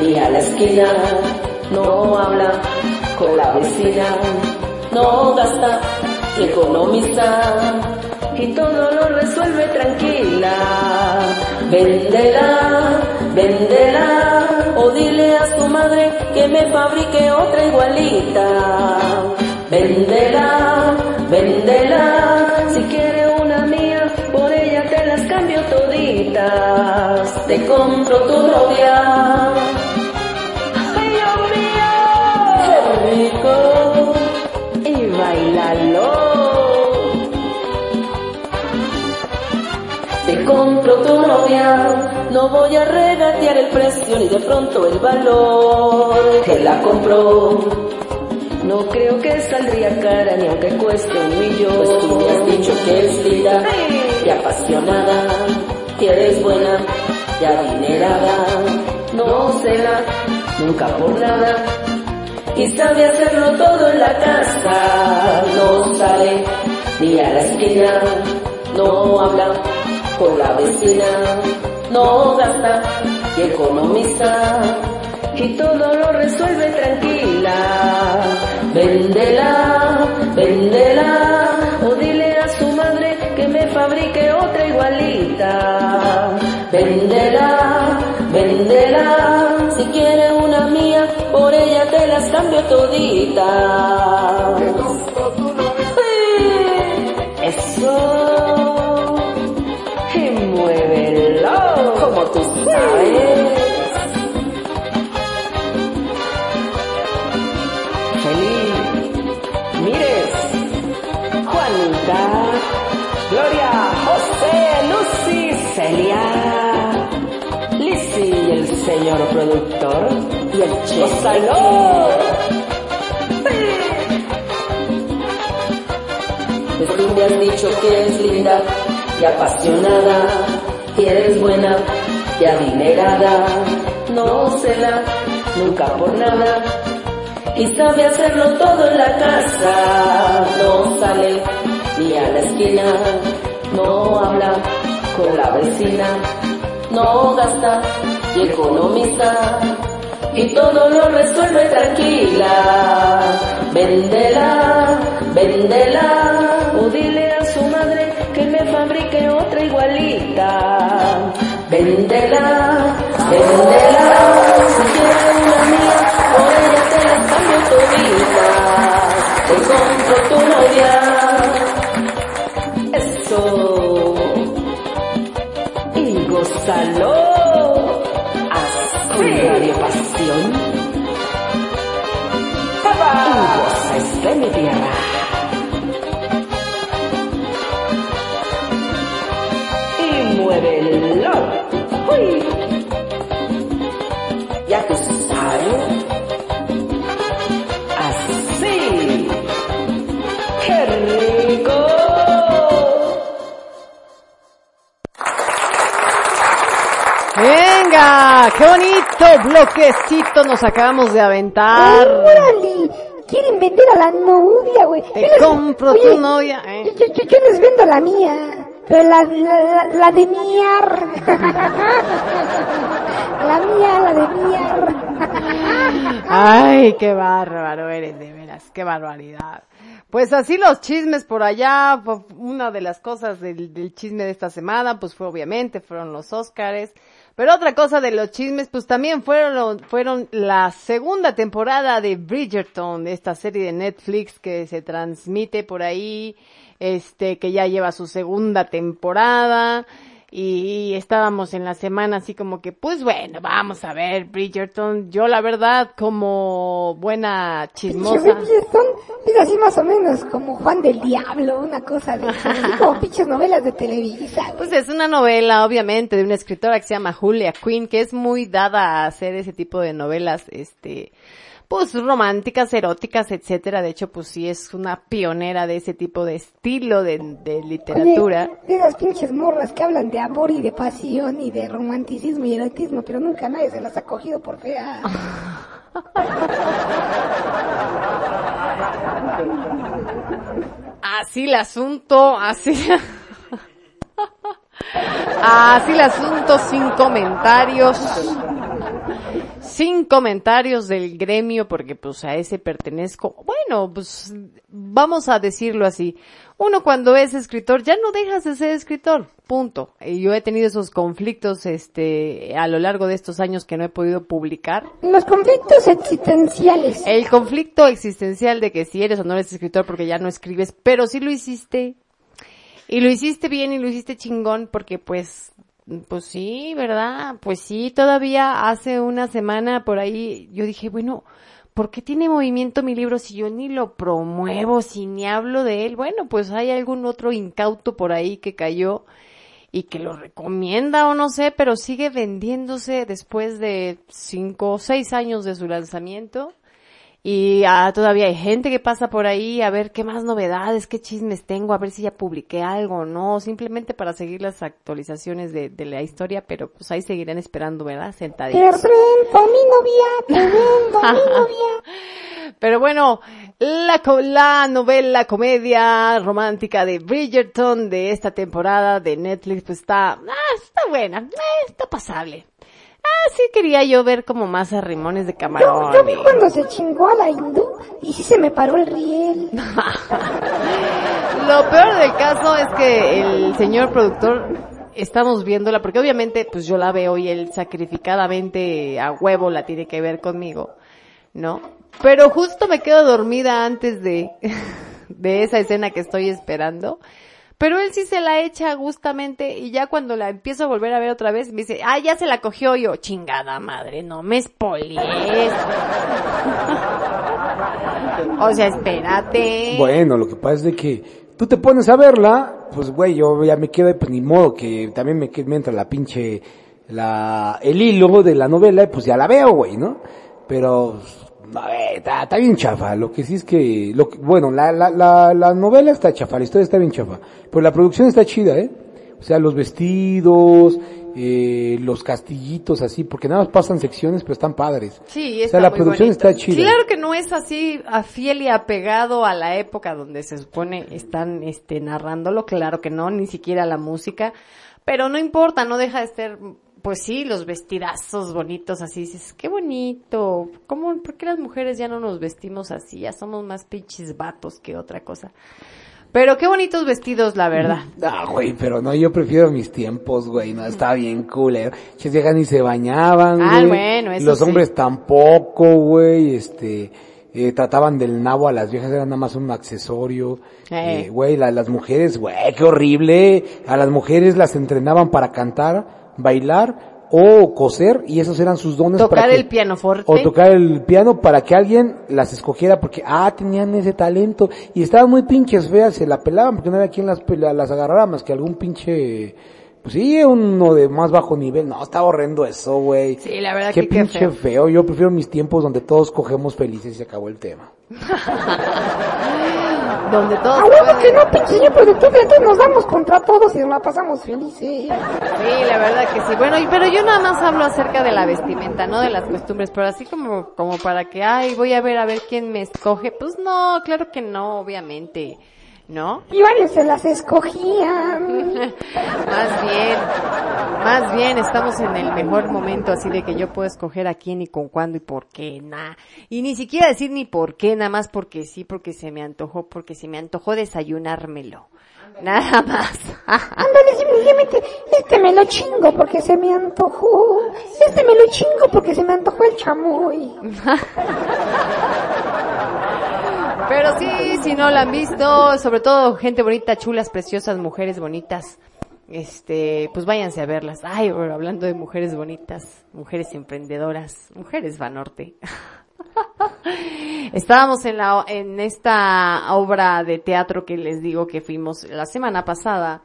ni a la esquina. No habla con la vecina. No gasta ni economiza. Y todo lo resuelve tranquila. Véndela, véndela. O dile a su madre que me fabrique otra igualita. Véndela, véndela, si quiere una mía, por ella te las cambio toditas. Te compro tu novia. ¡Ay, mío! ¡Qué rico! Bailalo. Te compro tu novia. No voy a regatear el precio ni de pronto el valor. Te la compro. No creo que saldría cara ni aunque cueste un millón. Pues tú me has dicho que es linda y apasionada, que eres buena y adinerada. No será nunca por nada y sabe hacerlo todo en la casa. No sale ni a la esquina, no habla con la vecina, no gasta y economiza y todo lo resuelve tranquila. Véndela, véndela, o dile a su madre que me fabrique otra igualita. Véndela, véndela, si quiere una mía, por ella te las cambio todita. Eso, y muévelo, como tú sabes. Señor productor y el chef. Pues tú me has dicho que es linda y apasionada, que eres buena y adinerada, no cela nunca por nada y sabe hacerlo todo en la casa. No sale ni a la esquina, no habla con la vecina, no gasta economiza y todo lo resuelve tranquila. Véndela, véndela, o dile a su madre que me fabrique otra igualita. Véndela, véndela, si quiere una mía, por ella te la cambio todita. Te compro tu novia. Mi tierra. Y muévelo. Uy. Ya tú sabes. Así. ¡Qué rico! Venga, qué bonito bloquecito nos acabamos de aventar. ¡Órale! Quieren vender a la novia, güey. Te les- compro Oye, tu novia. ¿eh? yo- yo- yo les vendo la mía. Pero la, la, la, de miar. la mía, la de miar. Ay, qué bárbaro eres, de veras, qué barbaridad. Pues así los chismes por allá, fue una de las cosas del, del chisme de esta semana, pues fue obviamente, fueron los Óscares. Pero otra cosa de los chismes, pues también fueron, fueron la segunda temporada de Bridgerton, esta serie de Netflix que se transmite por ahí, este, que ya lleva su segunda temporada. Y estábamos en la semana así como que, pues bueno, vamos a ver Bridgerton. Yo la verdad, como buena chismosa. Bridgerton, es así más o menos como Juan del Diablo, una cosa de como pinches novelas de Televisa. Pues es una novela, obviamente, de una escritora que se llama Julia Quinn, que es muy dada a hacer ese tipo de novelas, este, pues románticas, eróticas, etcétera. De hecho, pues sí es una pionera de ese tipo de estilo de, de literatura. Oye, de esas pinches morras que hablan de amor y de pasión y de romanticismo y erotismo, pero nunca nadie se las ha cogido por fea. Así el asunto, así. Así el asunto sin comentarios. Sin comentarios del gremio porque pues a ese pertenezco. Bueno, pues vamos a decirlo así. Uno cuando es escritor ya no dejas de ser escritor. Punto. Y yo he tenido esos conflictos este a lo largo de estos años que no he podido publicar. Los conflictos existenciales. El conflicto existencial de que si eres o no eres escritor porque ya no escribes, pero sí lo hiciste. Y lo hiciste bien y lo hiciste chingón porque pues, pues sí, ¿verdad? Pues sí, todavía hace una semana por ahí yo dije, bueno, ¿por qué tiene movimiento mi libro si yo ni lo promuevo, si ni hablo de él? Bueno, pues hay algún otro incauto por ahí que cayó y que lo recomienda o no sé, pero sigue vendiéndose después de cinco o seis años de su lanzamiento. Y ah, todavía hay gente que pasa por ahí a ver qué más novedades, qué chismes tengo, a ver si ya publiqué algo o no, simplemente para seguir las actualizaciones de, de la historia, pero pues ahí seguirán esperando, ¿verdad? Sentaditos. Te vendo mi novia, mi novia. Pero bueno, la, la novela comedia romántica de Bridgerton de esta temporada de Netflix pues está, ah, está buena, eh, está pasable. Ah, sí quería yo ver como más arrimones de camarón. Yo vi y- cuando se chingó a la hindú y sí se me paró el riel. Lo peor del caso es que el señor productor estamos viéndola porque obviamente pues yo la veo y él sacrificadamente a huevo la tiene que ver conmigo, ¿no? Pero justo me quedo dormida antes de de esa escena que estoy esperando. Pero él sí se la echa justamente y ya cuando la empiezo a volver a ver otra vez me dice, ah, ya se la cogió yo, chingada madre, no me spoilees. o sea, espérate. Bueno, lo que pasa es de que tú te pones a verla, pues güey, yo ya me quedo, pues ni modo que también me, me entra la pinche, la, el hilo de la novela, pues ya la veo, güey, ¿no? Pero, ver, está, está bien chafa, lo que sí es que, lo que- bueno, la, la, la, la novela está chafa, la historia está bien chafa, pero la producción está chida, ¿eh? O sea, los vestidos, eh, los castillitos así, porque nada más pasan secciones, pero están padres. Sí, O está sea, la muy producción bonito. está chida. Claro que no es así a fiel y apegado a la época donde se supone están este narrándolo, claro que no, ni siquiera la música, pero no importa, no deja de ser pues sí, los vestidazos bonitos así, dices, qué bonito. ¿Cómo por qué las mujeres ya no nos vestimos así? Ya somos más pinches vatos que otra cosa. Pero qué bonitos vestidos, la verdad. Ah, güey, pero no, yo prefiero mis tiempos, güey, no, está bien culero. Che, viejas ni se bañaban, Ah, güey. bueno, eso Los sí. hombres tampoco, güey, este, eh, trataban del nabo a las viejas, era nada más un accesorio. Eh. Eh, Güey, la- las mujeres, güey, qué horrible. A las mujeres las entrenaban para cantar, bailar o coser, y esos eran sus dones para que- el pianoforte. o tocar el piano para que alguien las escogiera porque, ah, tenían ese talento y estaban muy pinches feas, se la pelaban porque no había quien las, las agarrara más que algún pinche, pues sí, uno de más bajo nivel. No, está horrendo eso, güey. Sí, la verdad Qué que qué pinche feo. feo. Yo prefiero mis tiempos donde todos cogemos felices y se acabó el tema. Donde todos A huevo que no, pinche señor productor, que entonces nos damos contra todos y nos la pasamos felices. Sí, la verdad que sí. Bueno, y- pero yo nada más hablo acerca de la vestimenta, no de las costumbres, pero así como, como para que, ay, voy a ver a ver quién me escoge. Pues no, claro que no, obviamente. ¿No? Y varios se las escogían. Más bien, más bien estamos en el mejor momento así de que yo puedo escoger a quién y con cuándo y por qué, nada. Y ni siquiera decir ni por qué, nada más porque sí, porque se me antojó, porque se me antojó desayunármelo. Nada más. Ándale, simplemente, este me lo chingo porque se me antojó. Este me lo chingo porque se me antojó el chamoy. Pero sí, si no la han visto, sobre todo gente bonita, chulas, preciosas, mujeres bonitas, este, pues váyanse a verlas. Ay, hablando de mujeres bonitas, mujeres emprendedoras, mujeres Vanorte. Estábamos en la, en esta obra de teatro que les digo que fuimos la semana pasada.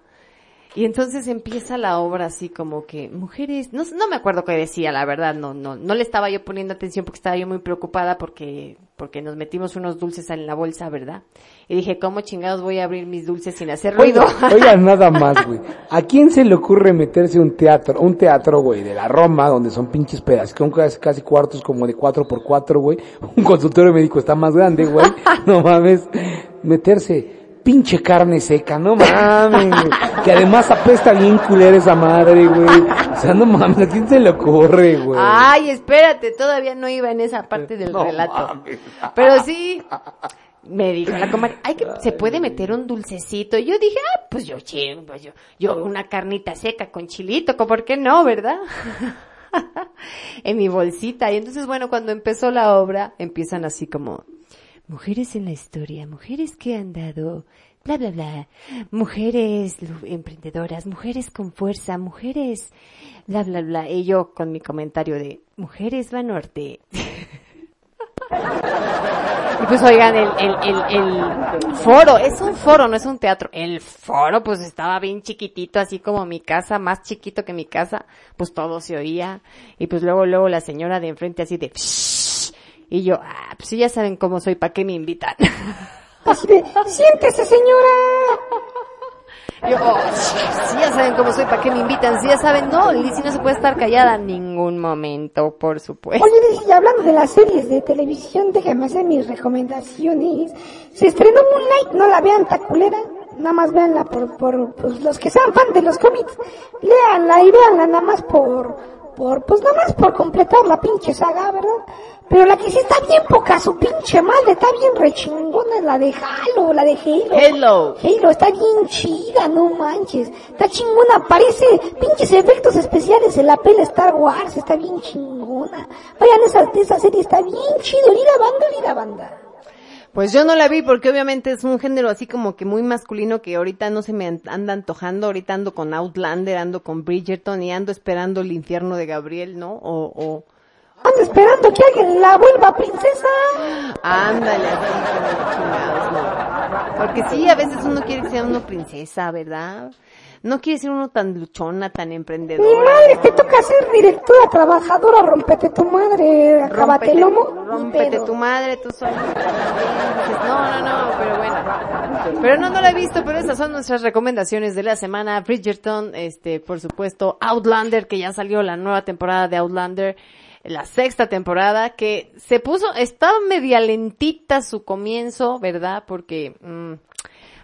Y entonces empieza la obra así como que mujeres, no, no me acuerdo qué decía, la verdad, no, no, no le estaba yo poniendo atención porque estaba yo muy preocupada porque, porque nos metimos unos dulces en la bolsa, ¿verdad? Y dije, ¿cómo chingados voy a abrir mis dulces sin hacer ruido? Oiga, oiga, nada más, güey. ¿A quién se le ocurre meterse un teatro, un teatro, güey, de la Roma, donde son pinches pedazos, con casi, casi cuartos como de cuatro por cuatro, güey? Un consultorio médico está más grande, güey. No mames. Meterse pinche carne seca, no mames. güey. Que además apesta bien culera esa madre, güey. O sea, no mames, ¿a quién se le ocurre, güey? Ay, espérate, todavía no iba en esa parte del No relato. mames. Pero sí, me dijo la comadre, ay, que se puede meter un dulcecito. Y yo dije, ah, pues yo, pues yo, yo una carnita seca con chilito, ¿co- ¿por qué no, verdad? en mi bolsita. Y entonces, bueno, cuando empezó la obra, empiezan así como, mujeres en la historia, mujeres que han dado, bla, bla, bla, mujeres emprendedoras, mujeres con fuerza, mujeres, bla, bla, bla. Y yo con mi comentario de, mujeres va norte. Y pues oigan, el, el, el, el foro, es un foro, no es un teatro. El foro pues estaba bien chiquitito, así como mi casa, más chiquito que mi casa, pues todo se oía. Y pues luego, luego la señora de enfrente así de... Y yo, ah, pues sí ya saben cómo soy, ¿para qué me invitan? Así de, siéntese señora. Yo, oh, sí, ya saben cómo soy, ¿para qué me invitan? Sí, ya saben, no, Lizzy no se puede estar callada en ningún momento, por supuesto. Oye, Liz, y hablando de las series de televisión, déjame hacer mis recomendaciones. Se estrenó Moonlight, no la vean, taculera. Nada más véanla por, por pues, los que sean fan de los cómics. Léanla y véanla nada más por, por, pues nada más por completar la pinche saga, ¿verdad? Pero la que sí está bien poca su pinche madre, está bien rechingona, la de Halo, la de Halo. Halo. Halo, está bien chida, no manches. Está chingona, parece pinches efectos especiales en la pela Star Wars, está bien chingona. Vayan, esa, esa serie está bien chido, y la banda, y la banda. Pues yo no la vi porque obviamente es un género así como que muy masculino que ahorita no se me an- anda antojando. Ahorita ando con Outlander, ando con Bridgerton y ando esperando el infierno de Gabriel, ¿no? O, o Ando esperando que alguien la vuelva princesa. ándale así chingados, no. Porque sí, a veces uno quiere que sea uno princesa, ¿verdad? No quiere ser uno tan luchona, tan Mi emprendedora. madre, te toca ser directora, trabajadora, rompete tu madre, acabate el lomo. pedo. tu madre, tú solo. No, no, no, pero bueno. Pero no, no la he visto, pero esas son nuestras recomendaciones de la semana. Bridgerton, este, por supuesto, Outlander, que ya salió la nueva temporada de Outlander, la sexta temporada, que se puso, estaba media lentita su comienzo, ¿verdad? Porque, mm,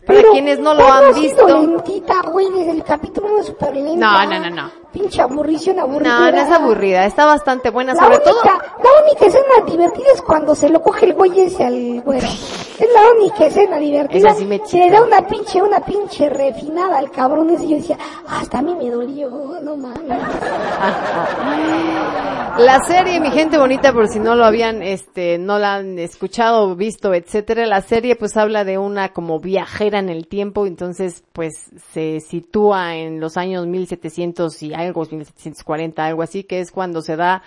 para Pero, quienes no lo ¿cómo han visto. lentita, güey, desde el capítulo uno súper lenta. No, no, no, no. Pinche aburrición, aburrida. No, no es aburrida, está bastante buena, La sobre única, todo. la única escena divertida es cuando se lo coge el güey ese al güero. Es la única escena divertida. Sí me se le da una pinche, una pinche refinada al cabrón ese y yo decía, hasta a mí me dolió, no mames. La serie, mi gente bonita, por si no lo habían, este, no la han escuchado, visto, etcétera, la serie pues habla de una como viajera en el tiempo, entonces pues se sitúa en los años 1700 y algo, 1740, algo así, que es cuando se da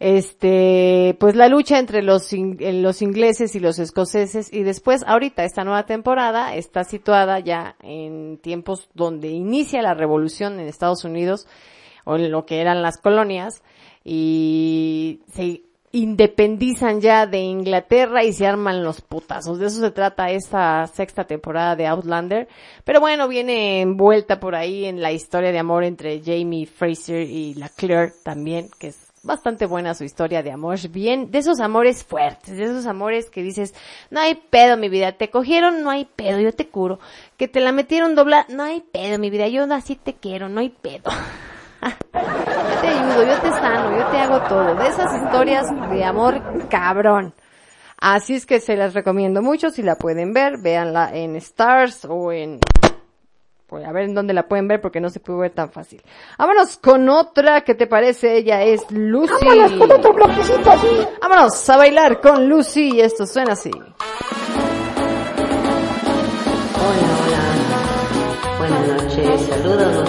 este, pues la lucha entre los, in- eh, los ingleses y los escoceses. Y después ahorita esta nueva temporada está situada ya en tiempos donde inicia la revolución en Estados Unidos o en lo que eran las colonias y se independizan ya de Inglaterra y se arman los putazos. De eso se trata esta sexta temporada de Outlander. Pero bueno, viene envuelta por ahí en la historia de amor entre Jamie Fraser y la Claire también, que es bastante buena su historia de amor. Bien, de esos amores fuertes, de esos amores que dices, no hay pedo mi vida, te cogieron, no hay pedo, yo te curo. Que te la metieron doblar, no hay pedo mi vida, yo así te quiero, no hay pedo. Yo te ayudo, yo te sano, yo te hago todo. De esas historias de amor cabrón. Así es que se las recomiendo mucho. Si la pueden ver, véanla en Stars o en... Pues a ver en dónde la pueden ver porque no se puede ver tan fácil. Vámonos con otra que te parece. Ella es Lucy. Vámonos con otro bloquecito así. Vámonos a bailar con Lucy y esto suena así. Hola, hola. Buenas noches. Saludos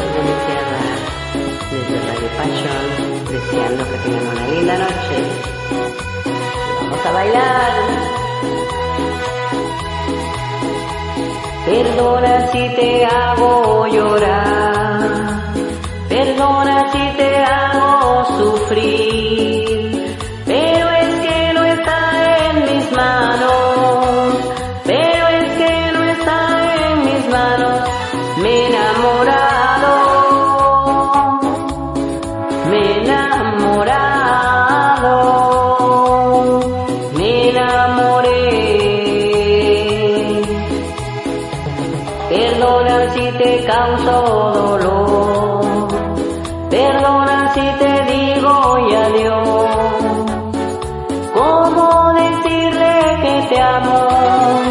deseando que tengan una linda noche. Vamos a bailar. Perdona si te hago llorar. Te amo?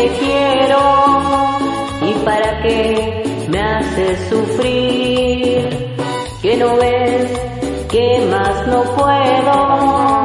Te quiero y para qué me haces sufrir. Que no ves que más no puedo.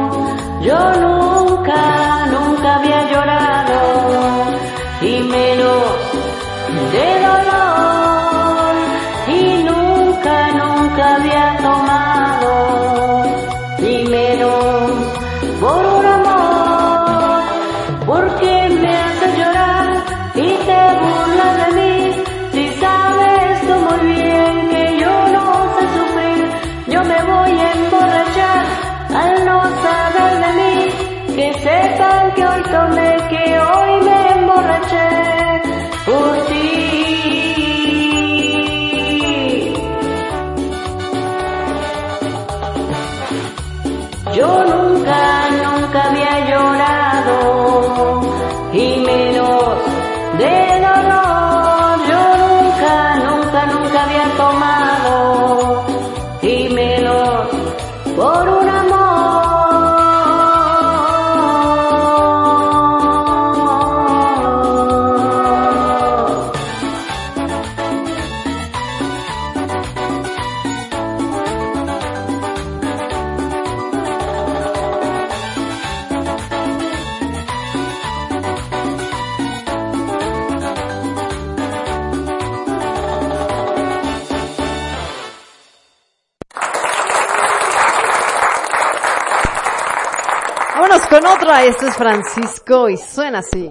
Con otra. Esto es Francisco y suena así.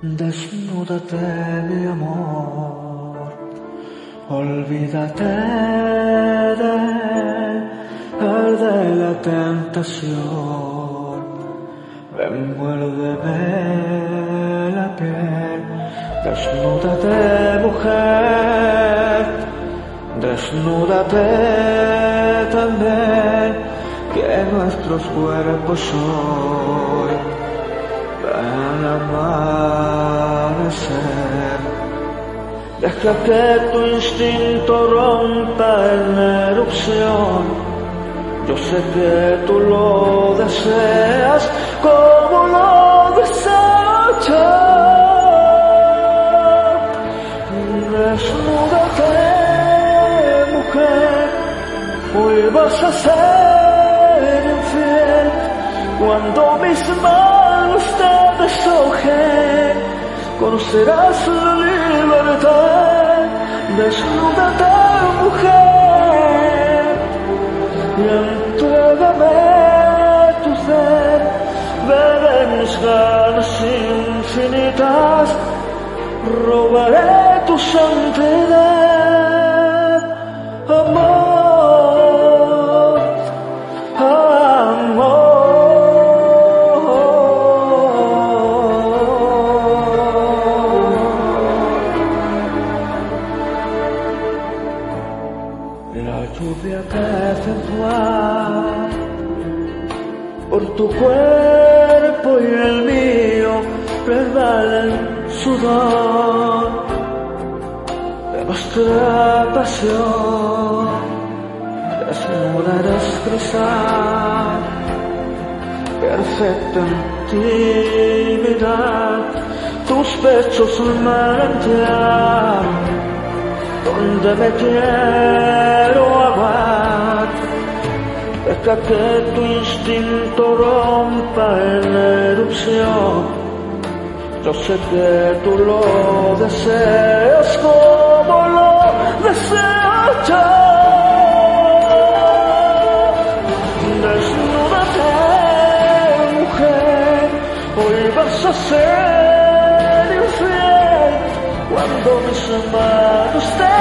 Desnúdate, mi amor, olvídate tentación. Ven, muérdeme la piel, desnúdate, mujer, desnúdate también, que nuestros cuerpos hoy van a amanecer. Deja que tu instinto rompa en erupción. Yo sé que tú lo deseas como lo deseo yo. Desnúdate, mujer, hoy vas a ser infiel cuando mis manos te deshojen. Conocerás la libertad, desnúdate, mujer bebe mis ganas infinitas, robaré tu santidad, amor, amor. La lluvia cae sensual por tu cuerpo sudor de nuestra pasión desnuda de expresar perfecta intimidad tus pechos manantial donde me quiero aguar deja que tu instinto rompa en erupción. Yo sé que tú lo deseas como lo deseo yo. Desnúdate, mujer, hoy vas a ser infiel cuando mis hermanos te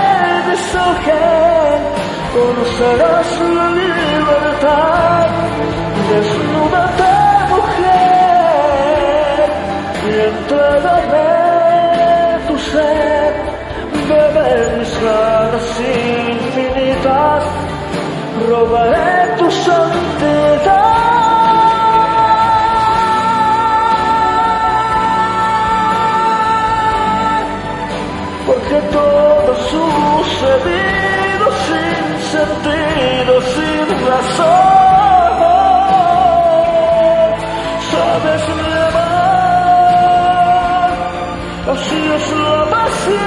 deshojen. Conocerás la libertad. Desnúdate, puedo ver tu sed de pensar infinitas, robaré tu santidad. Porque todo sucedido sin sentido, sin razón, sabes mi 啊是啊是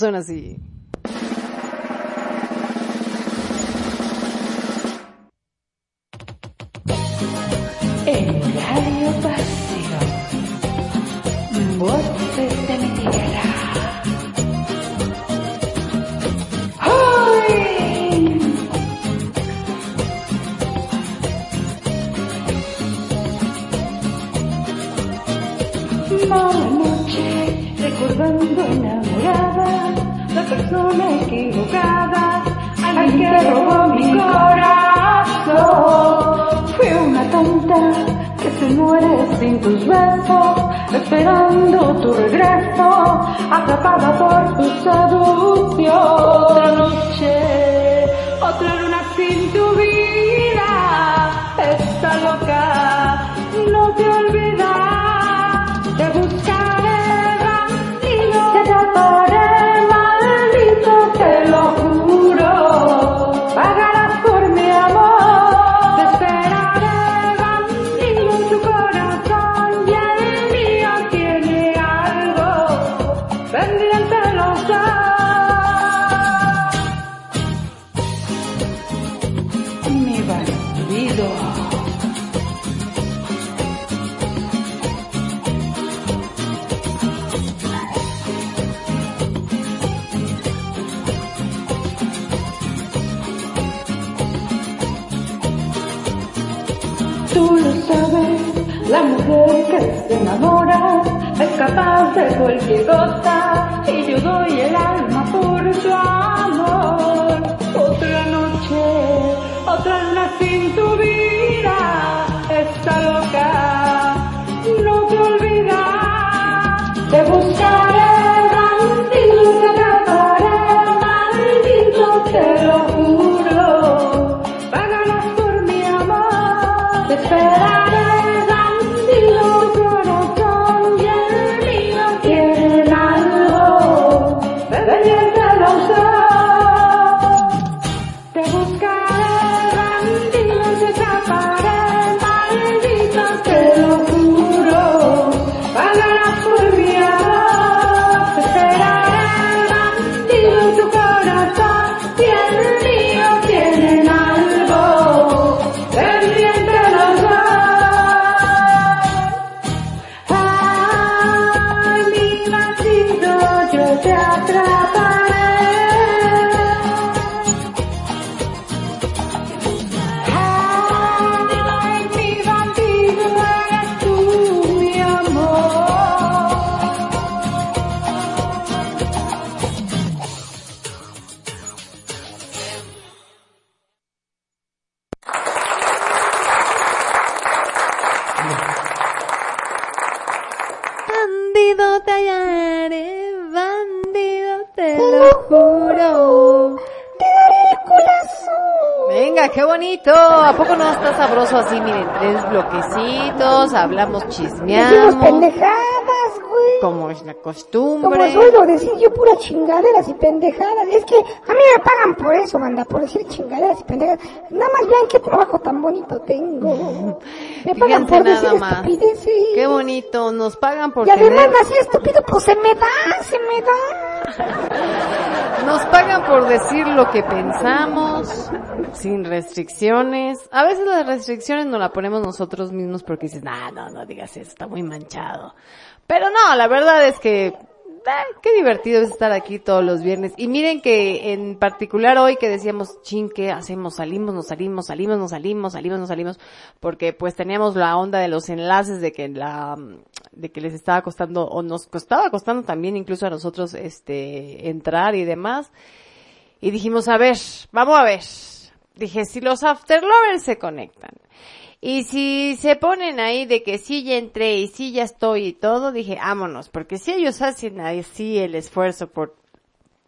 zonas I. Yatra Yatra Yatra está sabroso así? Miren, tres bloquecitos, hablamos, chismeamos, pendejadas, güey. como es la Como costumbre. suelo decir yo puras chingaderas y pendejadas. Es que a mí me pagan por eso, banda, por decir chingaderas y pendejadas. Nada más vean qué trabajo tan bonito tengo. Me pagan Fíjense por decir más. estupideces. Qué bonito, nos pagan por Y además tener, nací estúpido, pues se me da, se me da. nos pagan por decir lo que pensamos, sin restricciones. A veces las restricciones nos las ponemos nosotros mismos porque dices, no, no, no digas eso, está muy manchado. Pero no, la verdad es que, ah, qué divertido es estar aquí todos los viernes. Y miren que en particular hoy que decíamos, chin, ¿qué hacemos? Salimos, nos salimos, salimos, nos salimos, salimos, nos salimos, porque pues teníamos la onda de los enlaces de que la, de que les estaba costando, o nos costaba costando también incluso a nosotros, este, entrar y demás. Y dijimos, a ver, vamos a ver. Dije, si los after lovers se conectan. Y si se ponen ahí de que sí ya entré y sí ya estoy y todo, dije, vámonos, porque si ellos hacen así el esfuerzo por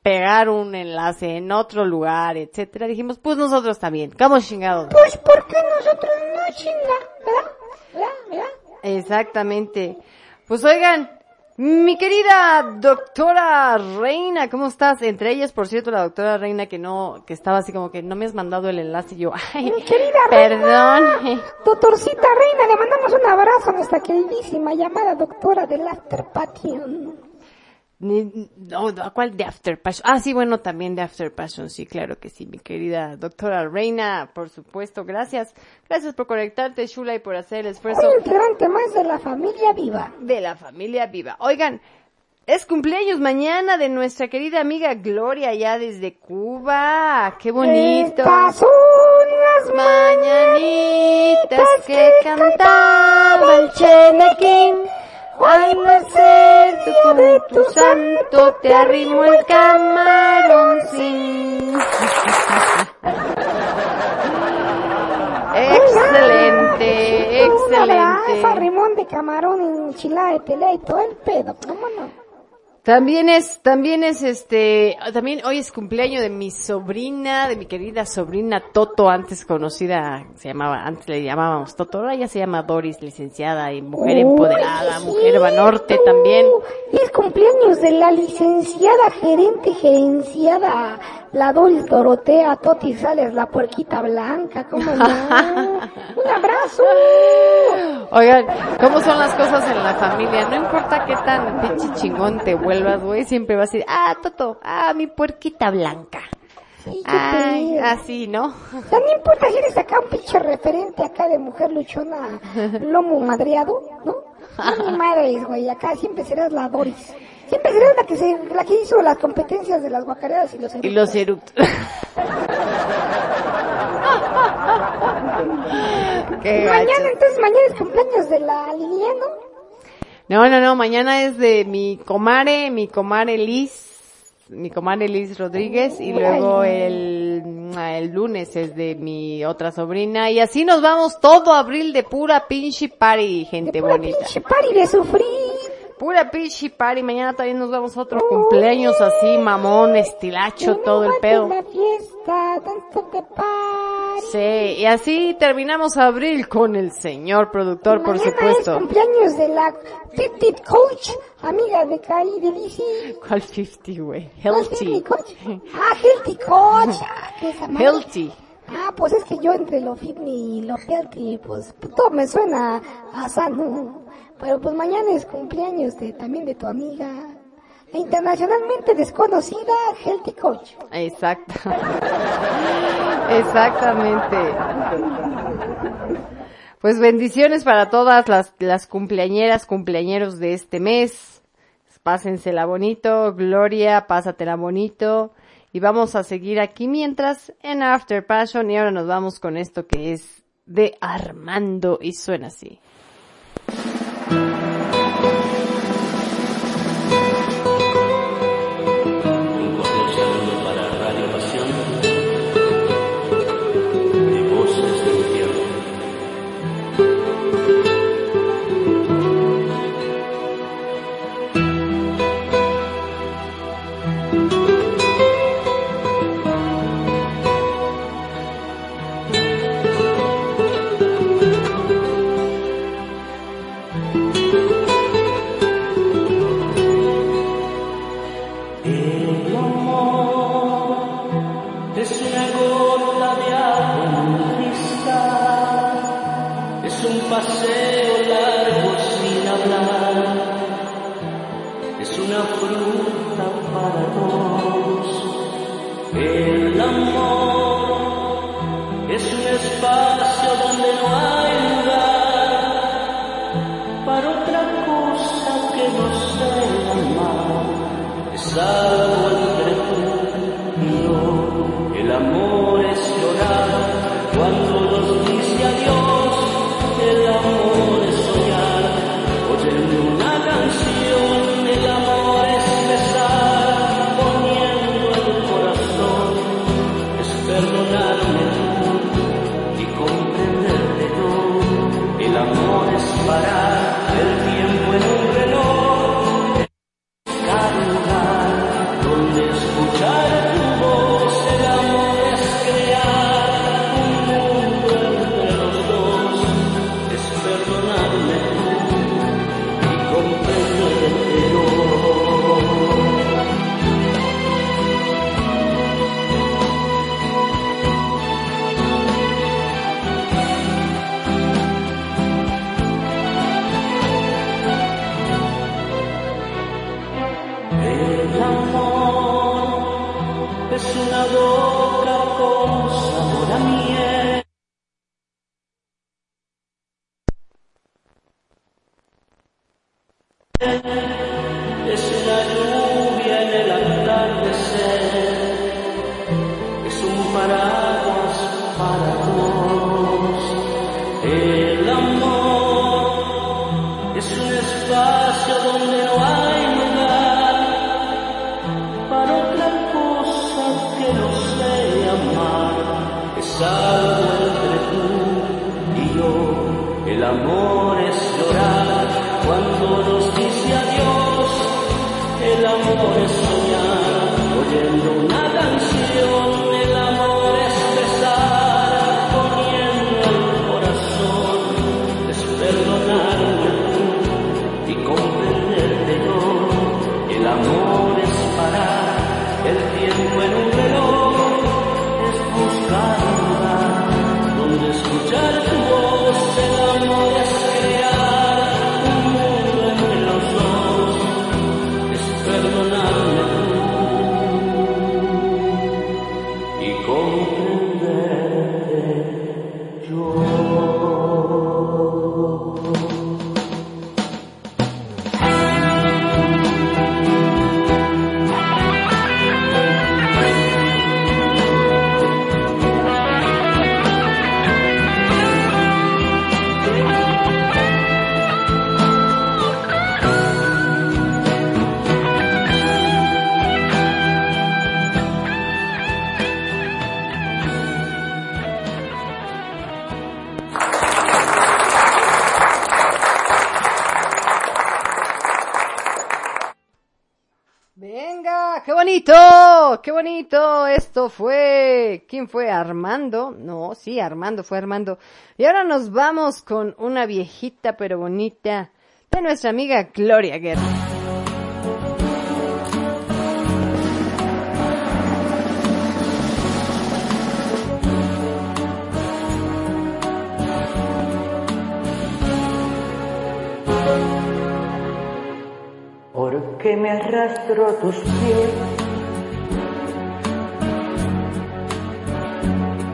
pegar un enlace en otro lugar, etcétera, dijimos, pues nosotros también, ¿cómo chingados? Pues, ¿por qué nosotros no? ¿Verdad? ¿Verdad? ¿Verdad? Exactamente. Pues oigan, mi querida doctora Reina, ¿cómo estás? Entre ellas, por cierto, la doctora Reina que no, que estaba así como que no me has mandado el enlace y yo, ay, Mi querida perdón. Doctorcita Reina, le mandamos un abrazo a nuestra queridísima llamada doctora del After Passion. Ni- No, no, ¿cuál de After Passion? Ah, sí, bueno, también de After Passion, sí, claro que sí, mi querida doctora Reina, por supuesto, gracias. Gracias por conectarte, Shula, y por hacer el esfuerzo Un integrante más de la familia viva. de la familia viva. Oigan, es cumpleaños mañana de nuestra querida amiga Gloria, ya desde Cuba. ¡Qué bonito! Estas son las Mañanitas que cantaba el Chenequín. Al nacer tu, de tu santo te arrimo el camarón sin. excelente, excelente. Rimón de camarón enchilada de pelea y todo el pedo. ¿Cómo no? También es, también es este, también hoy es cumpleaños de mi sobrina, de mi querida sobrina Toto, antes conocida, se llamaba, antes le llamábamos Toto, ahora ya se llama Doris, licenciada y mujer empoderada, mujer vanorte cierto. también. Y es cumpleaños de la licenciada gerente gerenciada, la Doris Dorotea Toti Sales, la puerquita blanca. ¿Cómo no? Un abrazo. Oigan, ¿cómo son las cosas en la familia? No importa qué tan pinche chingón te vuelvas, güey, siempre vas a decir, ah, Toto, ah, mi puerquita blanca. Sí, Ay, así, ¿no? No importa si eres acá un pinche referente acá de mujer luchona, lomo madreado, ¿no? No mi madre es, güey, acá siempre serás la Doris. Siempre serás la que se, la que hizo las competencias de las guacareadas y los Y los eructos. Mañana, entonces mañana es cumpleaños de la Liliana. No, no, no, mañana es de mi comare, mi comare Liz, mi comare Liz Rodríguez y luego el, el lunes es de mi otra sobrina y así nos vamos todo abril de pura pinche party, gente Pura bonita. pinche party de sufrir. Pura pinche party, mañana también nos vamos a otro cumpleaños así, mamón, estilacho, todo el pedo. La fiesta, tanto que party. Sí, y así terminamos abril con el señor productor, por supuesto. es cumpleaños de la Fit Coach, amiga de Cari de Lizzy. ¿Cuál 50, güey? ¿Cuál es mi Healthy. coach? Ah, Healthy Coach. Ah. Healthy. Ah, pues es que yo entre lo fitness y lo healthy, pues todo me suena a sano. Pero pues mañana es cumpleaños de, también de tu amiga, la internacionalmente desconocida Healthy Coach. Exacto. Exactamente. Pues bendiciones para todas las, las cumpleañeras, cumpleañeros de este mes. Pásensela bonito, Gloria, pásatela bonito. Y vamos a seguir aquí mientras en After Passion y ahora nos vamos con esto que es de Armando y suena así. es un espacio donde no hay lugar para otra cosa que no sea amar. Es algo entre tú y yo. El amor es llorar cuando nos dice adiós. El amor es soñar oyendo una fue, ¿quién fue? Armando. No, sí, Armando, fue Armando. Y ahora nos vamos con una viejita pero bonita de nuestra amiga Gloria Guerra. Porque me arrastro tus pies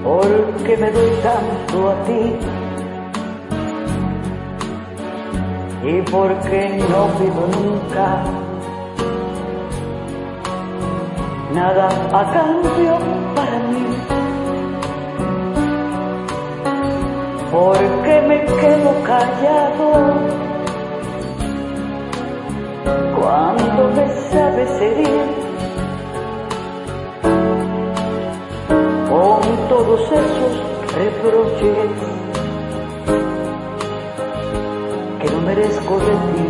porque me doy tanto a ti y porque no pido nunca nada a cambio para mí, porque me quedo callado cuando me sabes herir. Con todos esos reproches que no merezco de ti.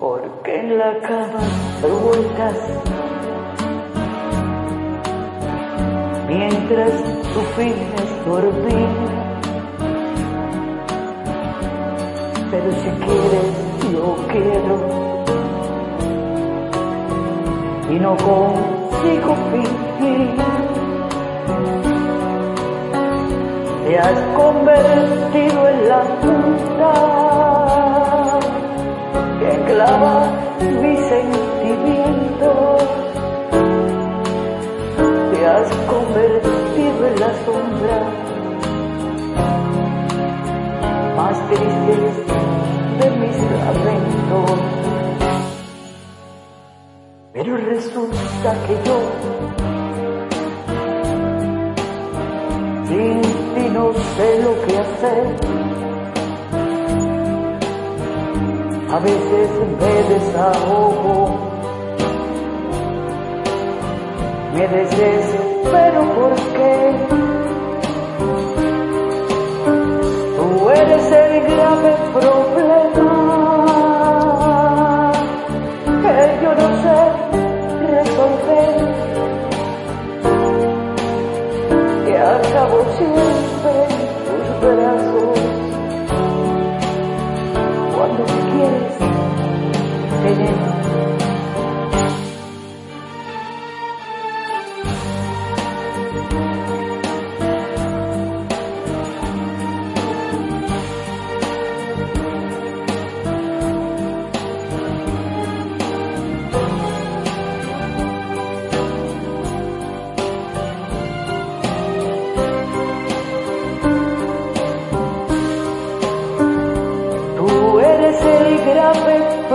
Porque en la cama revueltas mientras tú finges dormir. Pero si quieres, yo quiero. Y no consigo fingir. Te has convertido en la punta que clava mis sentimientos te has convertido en la sombra más triste de mis lamentos. Pero resulta que yo sin ti no sé lo que hacer. A veces me desahogo me desespero porque tú eres el grave problema siempre tus brazos cuando quieres tener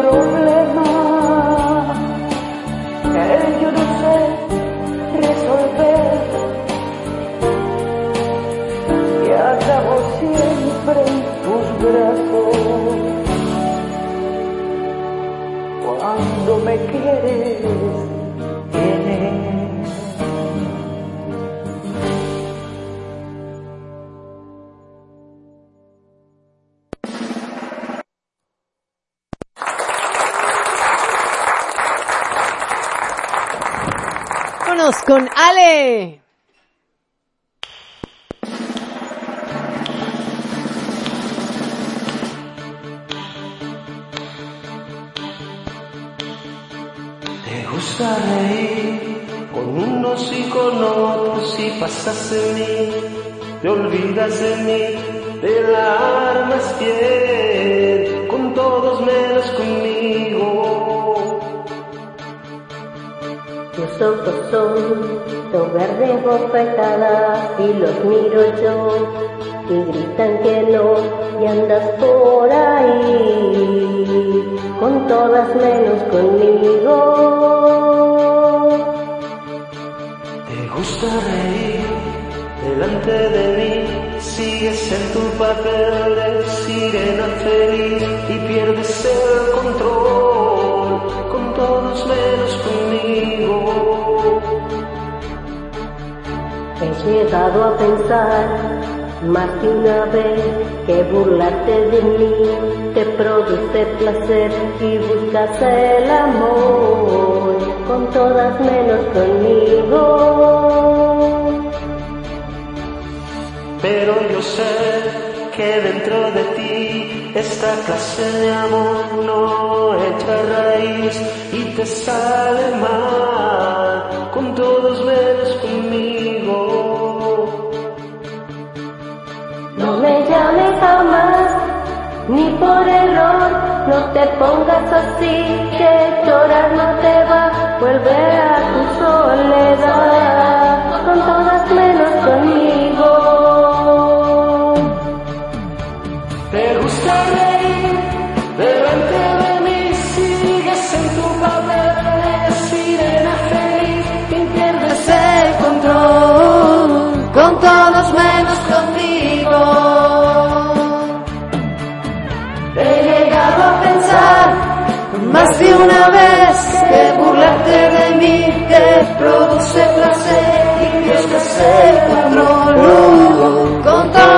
problema. Que yo no sé resolver. Y acabo siempre tus brazos. Cuando me quieres con Ale. Te gusta reír con unos y con otros pasas en mí, te olvidas de mí, te la armas bien, con todos menos conmigo. Tus ojos son. Tu verde bofetada y los miro yo. Y gritan que no y andas por ahí. Con todas menos conmigo. Te gusta reír delante de mí, sigues en tu papel de sirena feliz y pierdes el control. Con todos menos conmigo. He llegado a pensar más que una vez que burlarte de mí te produce placer y buscas el amor con todas menos conmigo. Pero yo sé que dentro de ti esta clase de amor no echa raíz y te sale mal con todos menos conmigo. No me llames jamás, ni por error, no te pongas así, que llorar no te va, vuelve a tu soledad, produce placer y Dios el amor. Uh,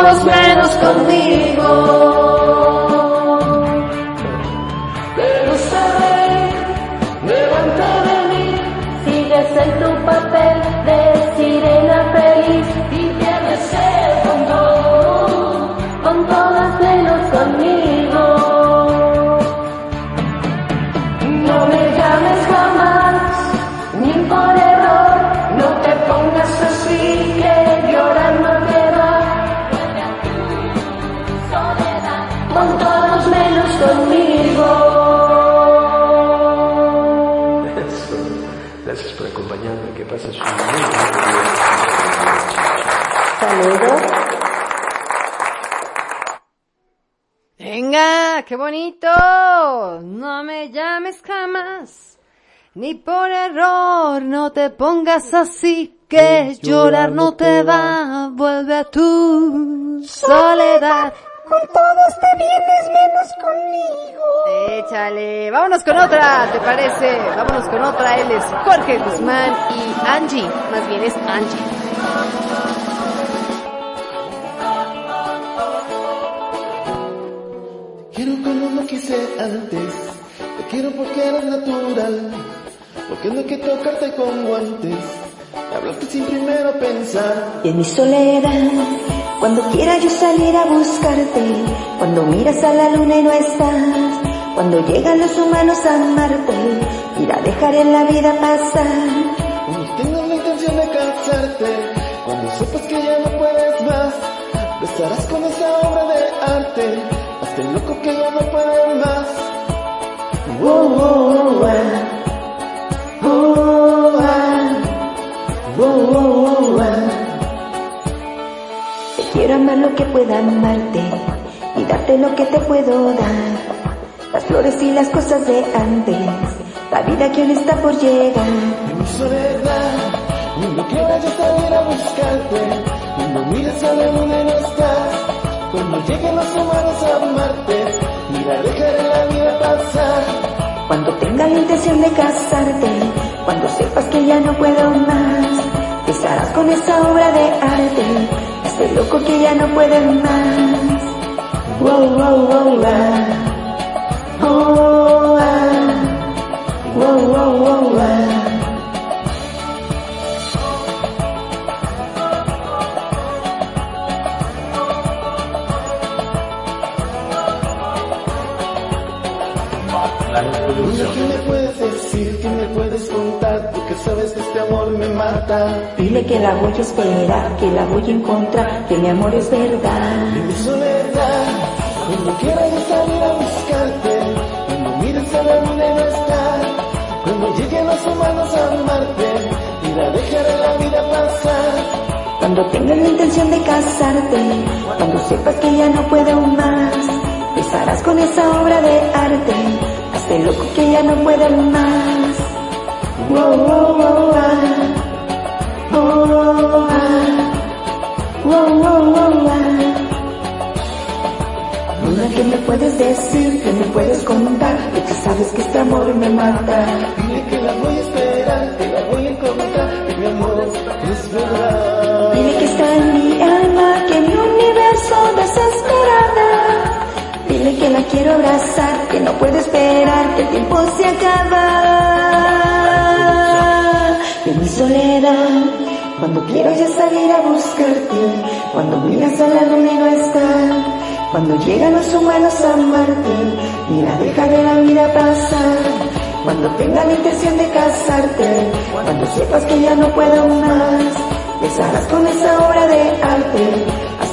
Ni por error no te pongas así. Que llorar no te va. Vuelve a tu soledad. Con todos te vienes menos conmigo. Échale. Vámonos con otra, ¿te parece? Vámonos con otra. Él es Jorge Guzmán y Angie. Más bien es Angie. Quiero como no quise antes, te quiero porque eres natural, porque no hay que tocarte con guantes, hablaste sin primero pensar. Y en mi soledad, cuando quiera yo salir a buscarte, cuando miras a la luna y no estás, cuando llegan los humanos a amarte, ir a dejar en la vida pasar. Cuando tengas la intención de casarte, cuando sepas que ya no puedes más, besarás con esa obra de arte, hasta el loco que ya no puede más. Oh, oh, oh, Te quiero amar lo que pueda amarte y darte lo que te puedo dar. Las flores y las cosas de antes, la vida que aún está por llegar. En mi soledad, cuando quiera yo salir a buscarte, cuando mires a la luna no estás, cuando lleguen los humanos a amarte, mira, dejaré la vida pasar. Cuando tenga la intención de casarte, cuando sepas que ya no puedo más, te estarás con esa obra de arte, este loco que ya no puede más. Wow, wow, wow, ah. Oh, ah. Wow, wow, wow. Dime qué me puedes decir, qué me puedes contar, porque sabes que este amor me mata. Dile que la voy a esperar, que la voy a encontrar, que mi amor es verdad. En mi soledad, cuando quiera yo salir a buscarte, cuando mires a la luna y no está, cuando lleguen los humanos a amarte, mira, dejaré la vida pasar. Cuando tengas la intención de casarte, cuando sepas que ya no puedo más, estarás con esa obra de arte, el loco que ya no puede más. Wow, wow, wow, ah. Oh, ah. Wow, wow, wow, ah. ¿qué me puedes decir? ¿Qué me puedes contar? Que tú sabes que este amor me mata. Dile que la voy a esperar, que la voy a encontrar, que mi amor es verdad. Dile que está en mi alma, que mi universo desesperada. Dile que la quiero abrazar, que no puedo esperar, que el tiempo se acaba. En mi soledad, cuando quiero ya salir a buscarte, cuando miras a la luna y no está, cuando llegan los humanos a amarte, mira, dejaré la vida pasar. Cuando tenga la intención de casarte, cuando sepas que ya no puedo más, besarás con esa obra de arte,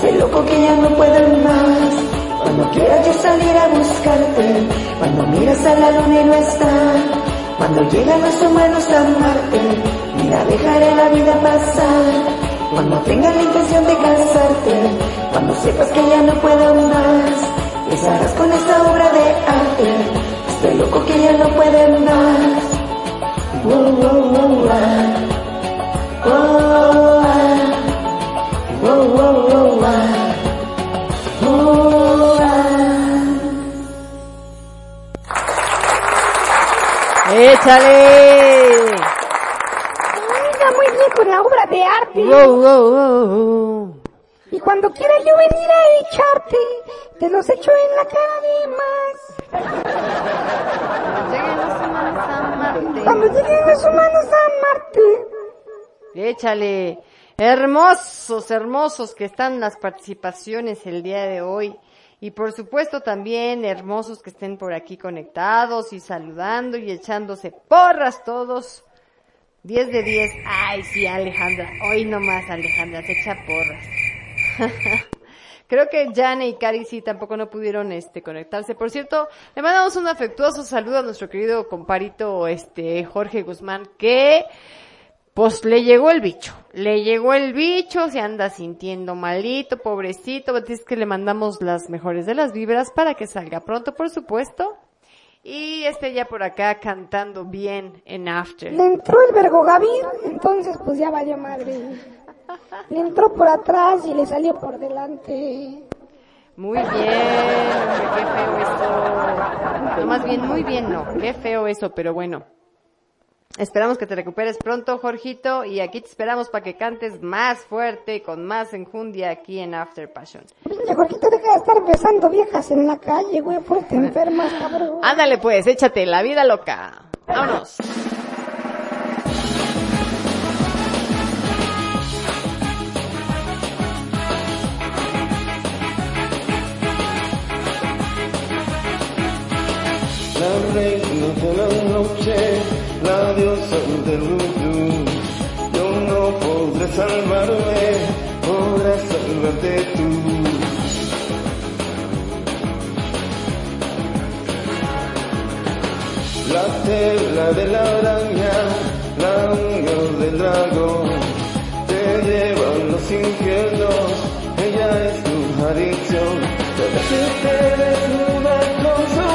el loco que ya no puedo más. Cuando quieras yo salir a buscarte, cuando miras a la luna y no está, cuando llegan los humanos a amarte, mira, dejaré la vida pasar. Cuando tengas la intención de casarte, cuando sepas que ya no puedo más, besarás con esa obra de arte, este loco que ya no puede más. Wow, ah. Oh, ah. Oh, ¡Échale! lleva muy bien con la obra de arte. Wow, wow, wow, wow. Y cuando quiera yo venir a echarte, te los echo en la cara de más. Lleguen los humanos a Marte. Cuando lleguen los humanos a Marte. Échale. Hermosos, hermosos que están las participaciones el día de hoy. Y por supuesto también hermosos que estén por aquí conectados y saludando y echándose porras todos. 10 de 10. Ay, sí, Alejandra. Hoy nomás Alejandra, se echa porras. Creo que Jane y Cari sí tampoco no pudieron este conectarse. Por cierto, le mandamos un afectuoso saludo a nuestro querido comparito este Jorge Guzmán que pues le llegó el bicho, le llegó el bicho, se anda sintiendo malito, pobrecito, es que le mandamos las mejores de las vibras para que salga pronto, por supuesto. Y esté ya por acá cantando bien en After. Le entró el vergo entonces pues ya valió madre. Le entró por atrás y le salió por delante. Muy bien, qué feo eso. No, más bien, muy bien no, qué feo eso, pero bueno. Esperamos que te recuperes pronto, Jorgito, y aquí te esperamos para que cantes más fuerte, con más enjundia aquí en After Passion. Pinche Jorgito, deja de estar besando viejas en la calle, güey, fuerte enfermas, cabrón. Ándale pues, échate la vida loca. Vámonos. La reina de la noche, la diosa del vudú. Yo no podré salvarme, podrás salvarte tú. La tela de la araña, la uña del dragón, te llevan los infiernos, ella es tu adicción. Te con su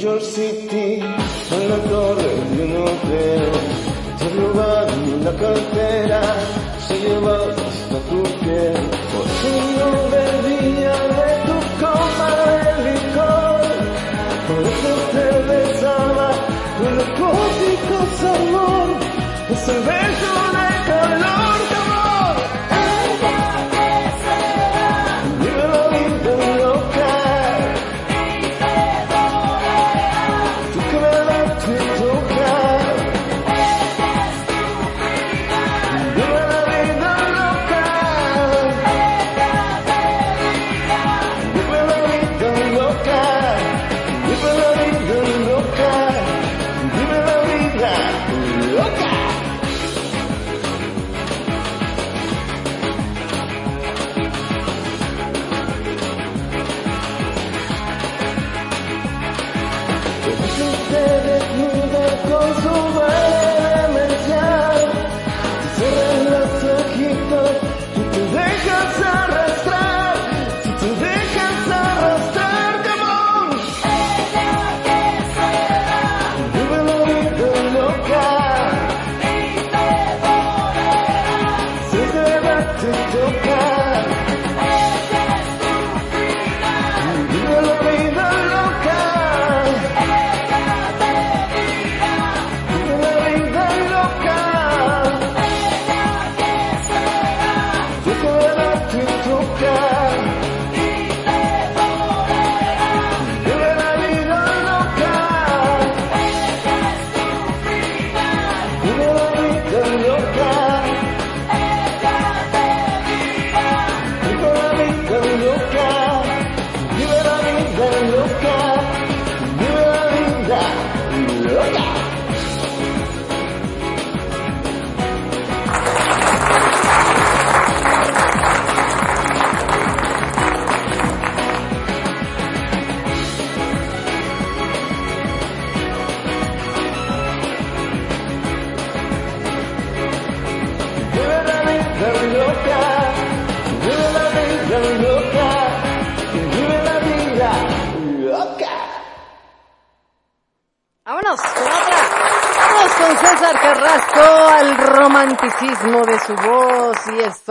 York City, a la torre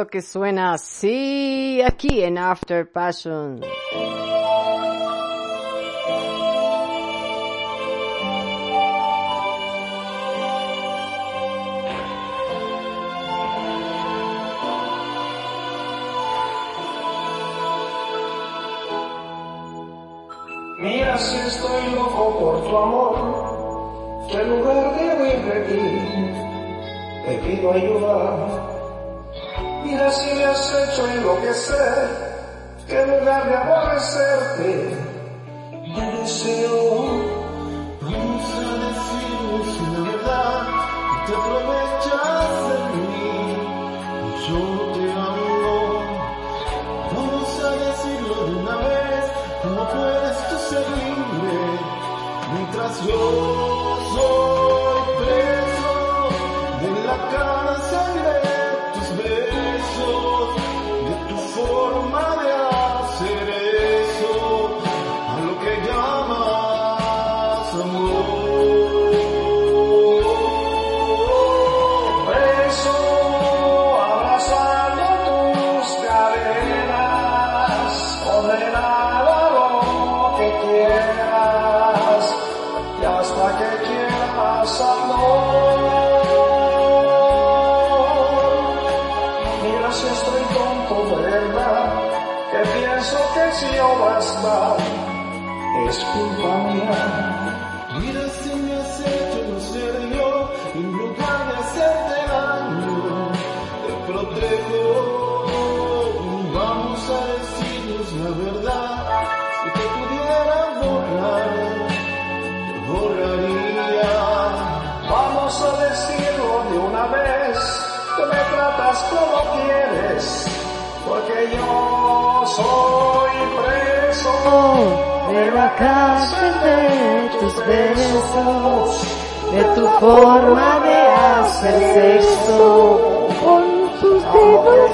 que suena así aquí en After Passion. Mira si estoy loco por tu amor, que en lugar de huir de ti, te pido ayuda. Mira si me has hecho enloquecer, que en lugar de aborrecerte, de tu forma de hacer sexo. Con tus dedos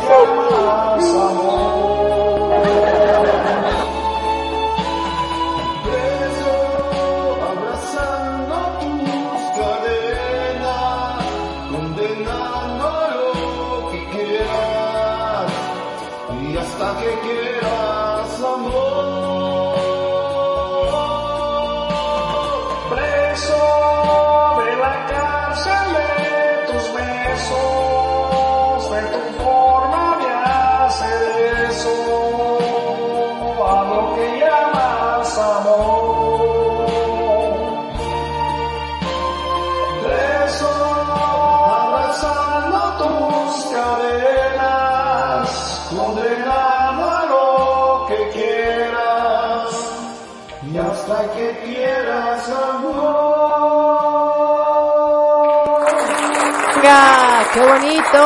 ¡Qué bonito!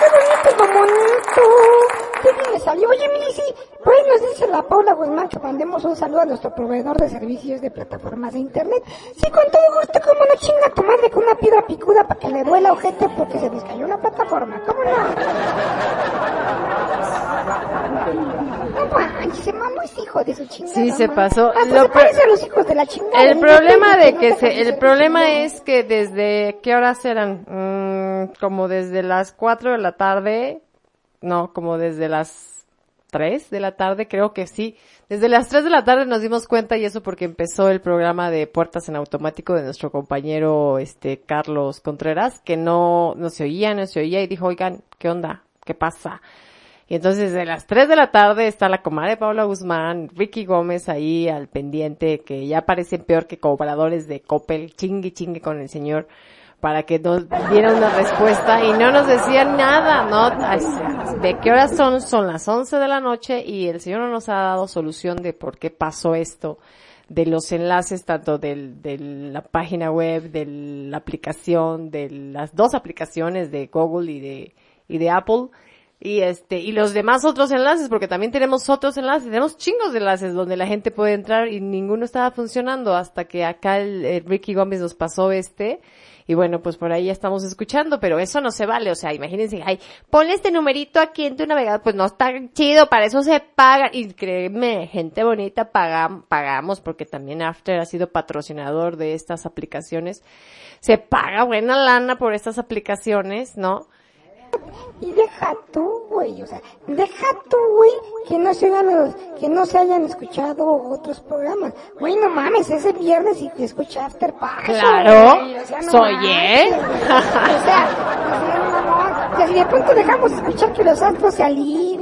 ¡Qué bonito, bonito! ¡Qué bien le salió! Oye, Milici, pues nos dice la Paula Guzmán que mandemos un saludo a nuestro proveedor de servicios de plataformas de internet. Sí, con todo gusto, como no chinga tu madre con una piedra picuda para que le duela ojete porque se les cayó la plataforma. ¿Cómo no? No manches, se mamó hijo de su chingada. Sí, se pasó. Hasta Lo se pre- parece a los hijos de la chingada. El problema de que se, el problema es que desde, ¿qué horas eran? Mm, como desde las 4 de la tarde, no, como desde las 3 de la tarde, creo que sí. Desde las 3 de la tarde nos dimos cuenta y eso porque empezó el programa de Puertas en Automático de nuestro compañero, este, Carlos Contreras, que no, no se oía, no se oía y dijo, oigan, ¿qué onda? ¿Qué pasa? Y entonces de las 3 de la tarde está la comadre Paula Guzmán, Ricky Gómez ahí al pendiente, que ya parecen peor que cobradores de Coppel, chingue chingue con el señor, para que nos diera una respuesta y no nos decían nada, ¿no? ¿De qué horas son? Son las 11 de la noche y el señor no nos ha dado solución de por qué pasó esto, de los enlaces tanto de la página web, de la aplicación, de las dos aplicaciones de Google y de, y de Apple Y este, y los demás otros enlaces, porque también tenemos otros enlaces, tenemos chingos de enlaces donde la gente puede entrar y ninguno estaba funcionando hasta que acá el, Ricky Gómez nos pasó este. Y bueno, pues por ahí ya estamos escuchando, pero eso no se vale. O sea, imagínense, ay, ponle este numerito aquí en tu navegador, pues no está chido, para eso se paga. Y créeme, gente bonita, pagam- pagamos, porque también After ha sido patrocinador de estas aplicaciones. Se paga buena lana por estas aplicaciones, ¿no? Y deja tú, güey, o sea, deja tú, güey, que no se los- que no se hayan escuchado otros programas. Güey, no mames, ese viernes y que escucha After Paso. Claro, o sea, no soy mames, él. O sea, o sea, mamón, o sea, si de pronto dejamos escuchar que los astros se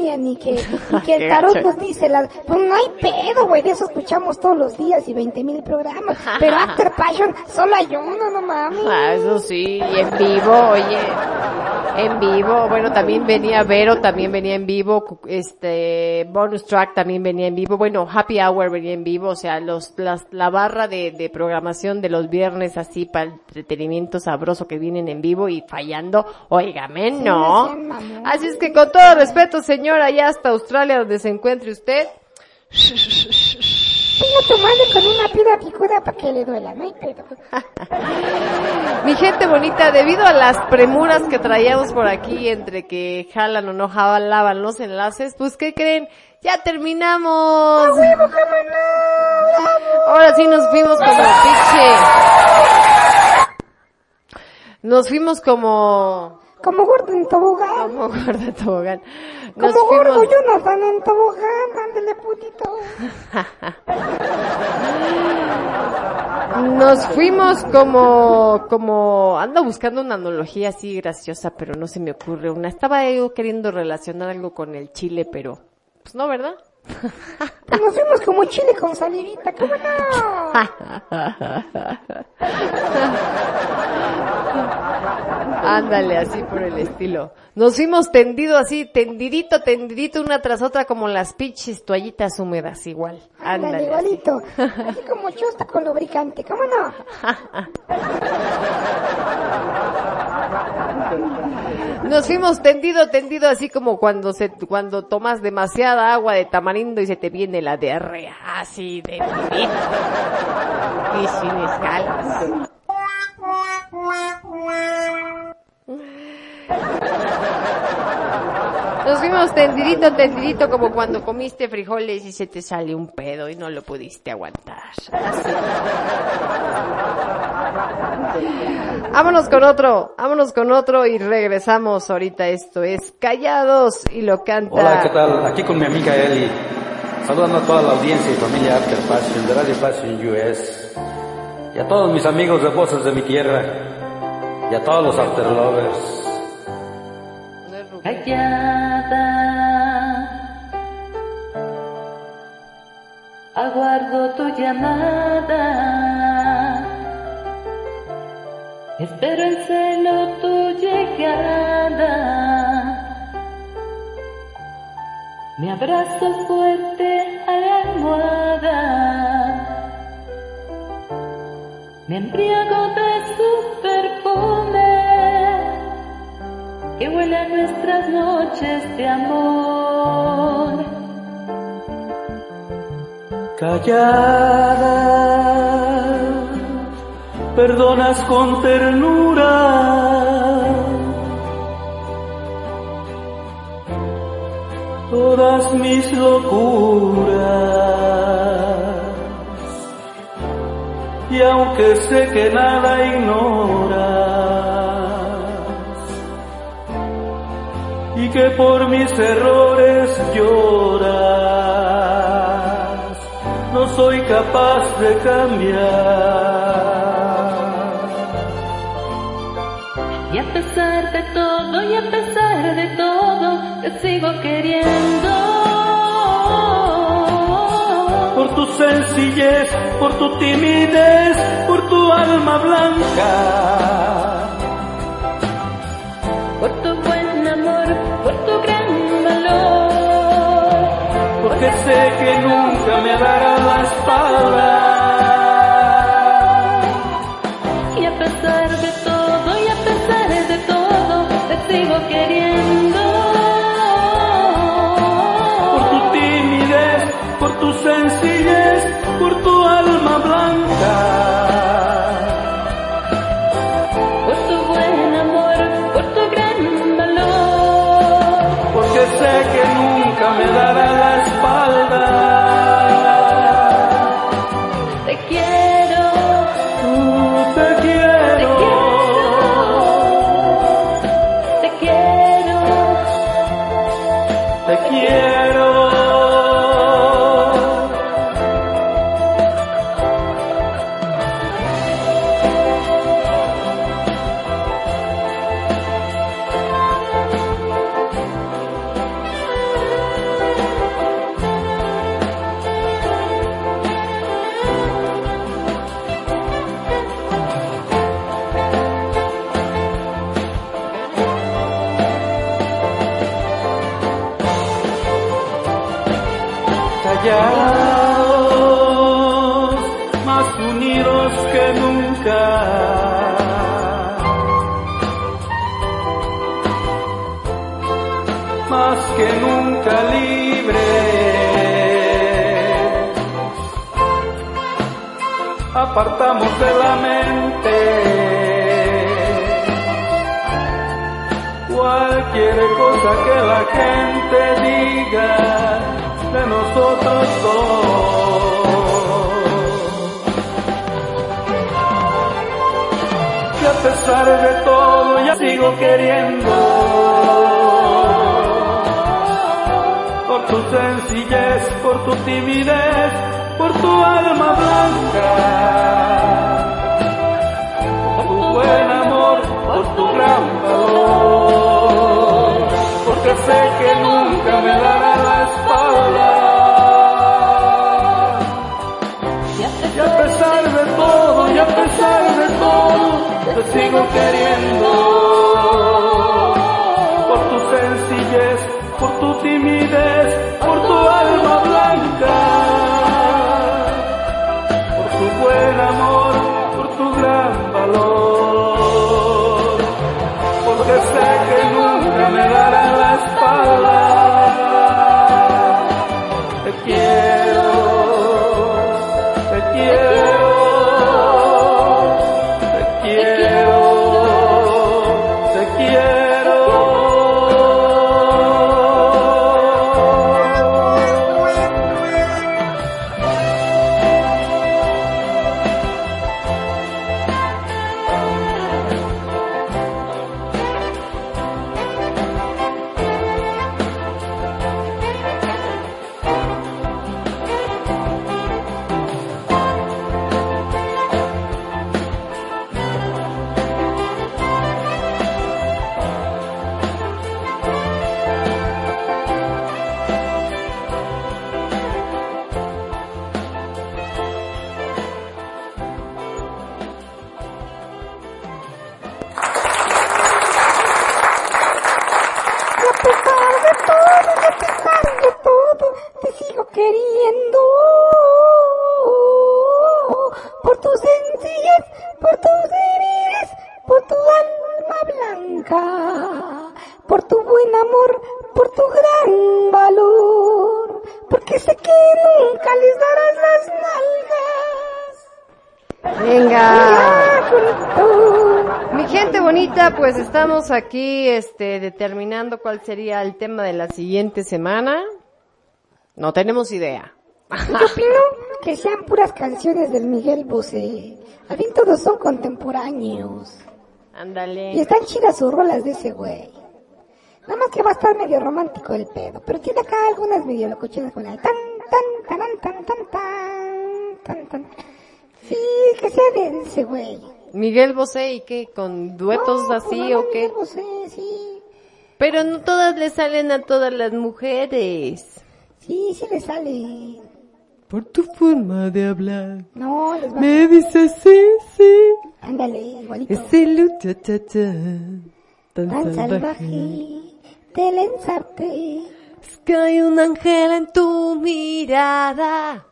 alinean y que, y que el tarot nos dice la, pues no hay pedo, güey, de eso escuchamos todos los días y 20 mil programas. Pero After Passion solo hay uno, no mames. Ah, eso sí, y en vivo, oye, en vivo, bueno, también venía Vero, también venía en vivo, este, Bonus Track también venía en vivo, bueno, Happy Hour venía en vivo, o sea, los, las, la barra de, de programación de los viernes así para el entretenimiento sabroso que vienen en vivo y fallando, óigame, no. Así es que con todo respeto, señora, allá hasta Australia donde se encuentre usted, Venga tu madre con una piedra picuda para que le duela, no hay pedo. Mi gente bonita, debido a las premuras que traíamos por aquí entre que jalan o no jalaban los enlaces, pues ¿qué creen? Ya terminamos. Ahora sí nos fuimos como pinche. Nos fuimos como Como gordo en tobogán. como gorda tobogán. Nos Como gordo fuimos Jonathan en tobogán, ándale putito. Nos fuimos como, como, ando buscando una analogía así graciosa, pero no se me ocurre una. Estaba yo queriendo relacionar algo con el chile, pero, pues no, ¿verdad? Nos fuimos como chile con salivita, ¿cómo no? Ándale, así por el estilo. Nos fuimos tendido así, tendidito, tendidito una tras otra como las pinches toallitas húmedas igual. Ándale, Ándale. igualito. Así como chosta con lubricante, ¿cómo no? Nos fuimos tendido, tendido así como cuando se, cuando tomas demasiada agua de tamarindo y se te viene la diarrea. Así de. Y sin escalas. Nos fuimos tendidito, tendidito como cuando comiste frijoles y se te sale un pedo y no lo pudiste aguantar. Así. Vámonos con otro, vámonos con otro y regresamos ahorita. Esto es Callados y lo canta. Hola, ¿qué tal? Aquí con mi amiga Eli. Saludando a toda la audiencia y familia After Passion de Radio Passion US. Y a todos mis amigos de Voces de mi Tierra. Y a todos los After Lovers. Callada, aguardo tu llamada. Espero en celo tu llegada. Me abrazo fuerte a la almohada. Me embriago de su perfume nuestras noches de amor. Callada, perdonas con ternura todas mis locuras. Y aunque sé que nada ignoras, que por mis errores lloras, no soy capaz de cambiar. Y a pesar de todo, y a pesar de todo, te sigo queriendo. Por tu sencillez, por tu timidez, por tu alma blanca. que nunca me dará la espalda. Y a pesar de todo, y a pesar de todo, te sigo queriendo. Por tu timidez, por tu sencillez, por tu alma blanca. por tu buen amor por tu gran valor porque sé que nunca me dará las Apartamos de la mente cualquier cosa que la gente diga de nosotros dos. Y a pesar de todo ya sigo queriendo por tu sencillez, por tu timidez, tu alma blanca, por tu buen amor, por tu gran valor, porque sé que nunca me dará la espalda. Y a pesar de todo, y a pesar de todo, te sigo queriendo. Por tu sencillez, por tu timidez, por tu alma blanca. Buen amor, estamos aquí este determinando cuál sería el tema de la siguiente semana. No tenemos idea. Yo opino que sean puras canciones del Miguel Bosé. Al fin todos son contemporáneos. Ándale. Y están chidas sus rolas de ese güey. Nada más que va a estar medio romántico el pedo. Pero tiene acá algunas medio locochonas con la tan, tan, tan, tan, tan, tan, tan, tan. Sí, que sea de ese güey. Miguel Bosé y qué con duetos No, así pues, o qué? Miguel Bosé, sí. Pero no todas le salen a todas las mujeres. Sí, sí le sale. Por tu forma de hablar. No, les va Me dices sí, sí. Ándale, igualito. Ese lucha cha cha. Tan, Tan salvaje. salvaje, te lanzarte. Es que hay un ángel en tu mirada.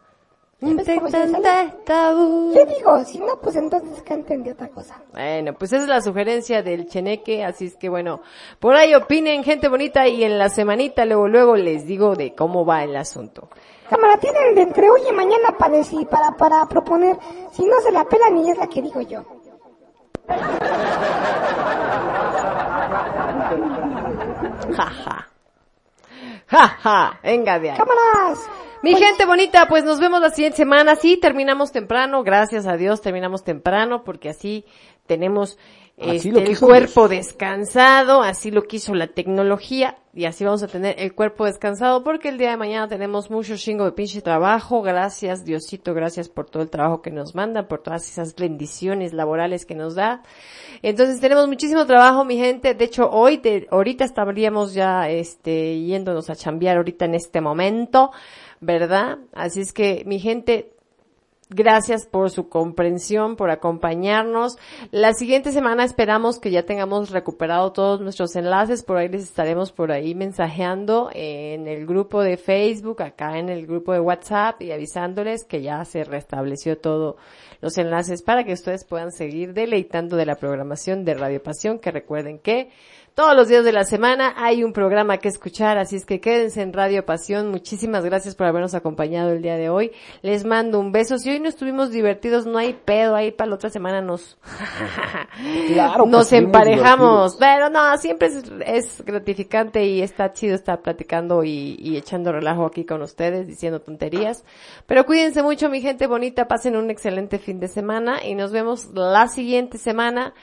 Tabú. Yo digo, si no, pues entonces canten de otra cosa. Bueno, pues esa es la sugerencia del cheneque, así es que bueno, por ahí opinen, gente bonita, y en la semanita luego, luego les digo de cómo va el asunto. Cámara, tienen de entre hoy y mañana para decir, para, para proponer. Si no se la pelan y es la que digo yo. Jaja. Jaja, venga de ahí. Cámaras. Mi gente bonita, pues nos vemos la siguiente semana. Sí, terminamos temprano, gracias a Dios terminamos temprano porque así tenemos este, lo el cuerpo descansado, así lo quiso la tecnología y así vamos a tener el cuerpo descansado porque el día de mañana tenemos mucho chingo de pinche trabajo. Gracias Diosito, gracias por todo el trabajo que nos mandan, por todas esas bendiciones laborales que nos da. Entonces tenemos muchísimo trabajo, mi gente. De hecho, hoy, de, ahorita estaríamos ya, este, yéndonos a chambear ahorita en este momento, ¿verdad? Así es que, mi gente, Gracias por su comprensión, por acompañarnos. La siguiente semana esperamos que ya tengamos recuperado todos nuestros enlaces. Por ahí les estaremos por ahí mensajeando en el grupo de Facebook, acá en el grupo de WhatsApp y avisándoles que ya se restableció todo los enlaces para que ustedes puedan seguir deleitando de la programación de Radio Pasión, que recuerden que todos los días de la semana hay un programa que escuchar, así es que quédense en Radio Pasión. Muchísimas gracias por habernos acompañado el día de hoy. Les mando un beso. Si hoy no estuvimos divertidos, no hay pedo, ahí para la otra semana nos, Claro nos emparejamos. Pero no, siempre es, es gratificante y está chido estar platicando y, y echando relajo aquí con ustedes, diciendo tonterías. Pero cuídense mucho, mi gente bonita, pasen un excelente fin de semana y nos vemos la siguiente semana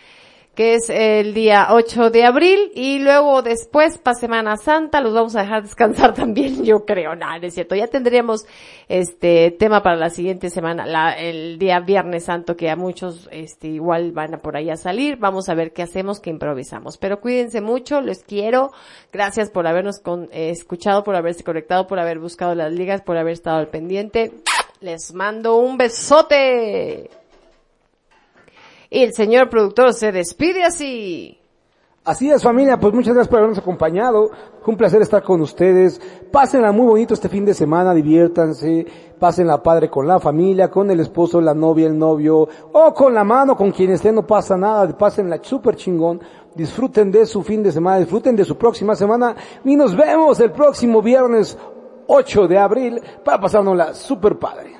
que es el día 8 de abril y luego después para Semana Santa los vamos a dejar descansar también, yo creo, no, no es cierto, ya tendríamos este tema para la siguiente semana, la, el día Viernes Santo que a muchos este igual van a por ahí a salir, vamos a ver qué hacemos, qué improvisamos, pero cuídense mucho, los quiero, gracias por habernos con, eh, escuchado, por haberse conectado, por haber buscado las ligas, por haber estado al pendiente, les mando un besote. Y el señor productor se despide así. Así es familia, pues muchas gracias por habernos acompañado. Un placer estar con ustedes. Pásenla muy bonito este fin de semana, diviértanse, pásenla padre con la familia, con el esposo, la novia, el novio, o con la mano, con quien esté, no pasa nada, pásenla súper chingón. Disfruten de su fin de semana, disfruten de su próxima semana y nos vemos el próximo viernes 8 de abril para pasárnosla súper padre.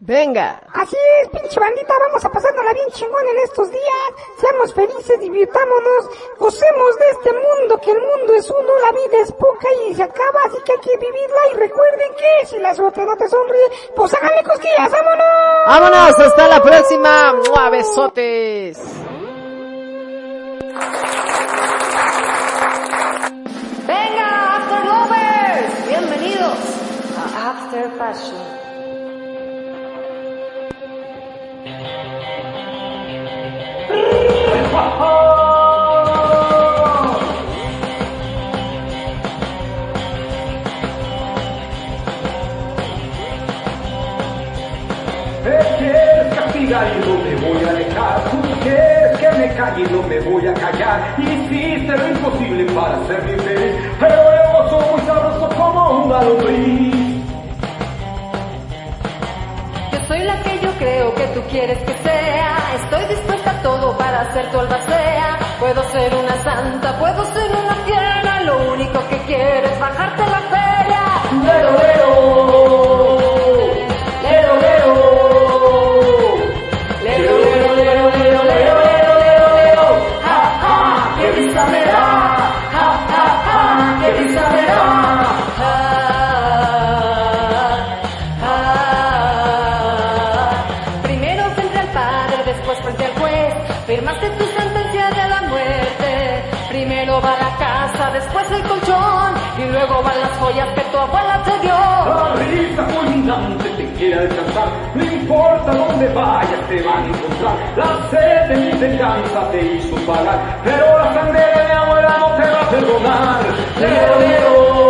Venga. Así es, pinche bandita, vamos a pasándola bien chingón en estos días. Seamos felices, divirtámonos, gocemos de este mundo, que el mundo es uno, la vida es poca y se acaba, así que hay que vivirla y recuerden que si la suerte no te sonríe, pues háganle cosquillas, vámonos. Vámonos, hasta la próxima. ¡Mua, besotes! Venga, After Lovers, bienvenidos a After Passion. No me voy a dejar. Tú quieres que me calle no me voy a callar. Hiciste lo imposible para hacerme feliz. Pero yo soy muy sabroso como una lombriz. Yo soy la que creo que tú quieres que sea. Estoy dispuesta a todo para hacer tu albacea. Puedo ser una santa, puedo ser una fiera. Lo único que quiero es bajarte la feria. Lero, lero. Luego van las joyas que tu abuela te dio. La risa fulminante te quiere alcanzar, no importa dónde vayas te van a encontrar. La sed de mi venganza te hizo pagar, pero la sangre de mi abuela no te va a perdonar. Lero, lero,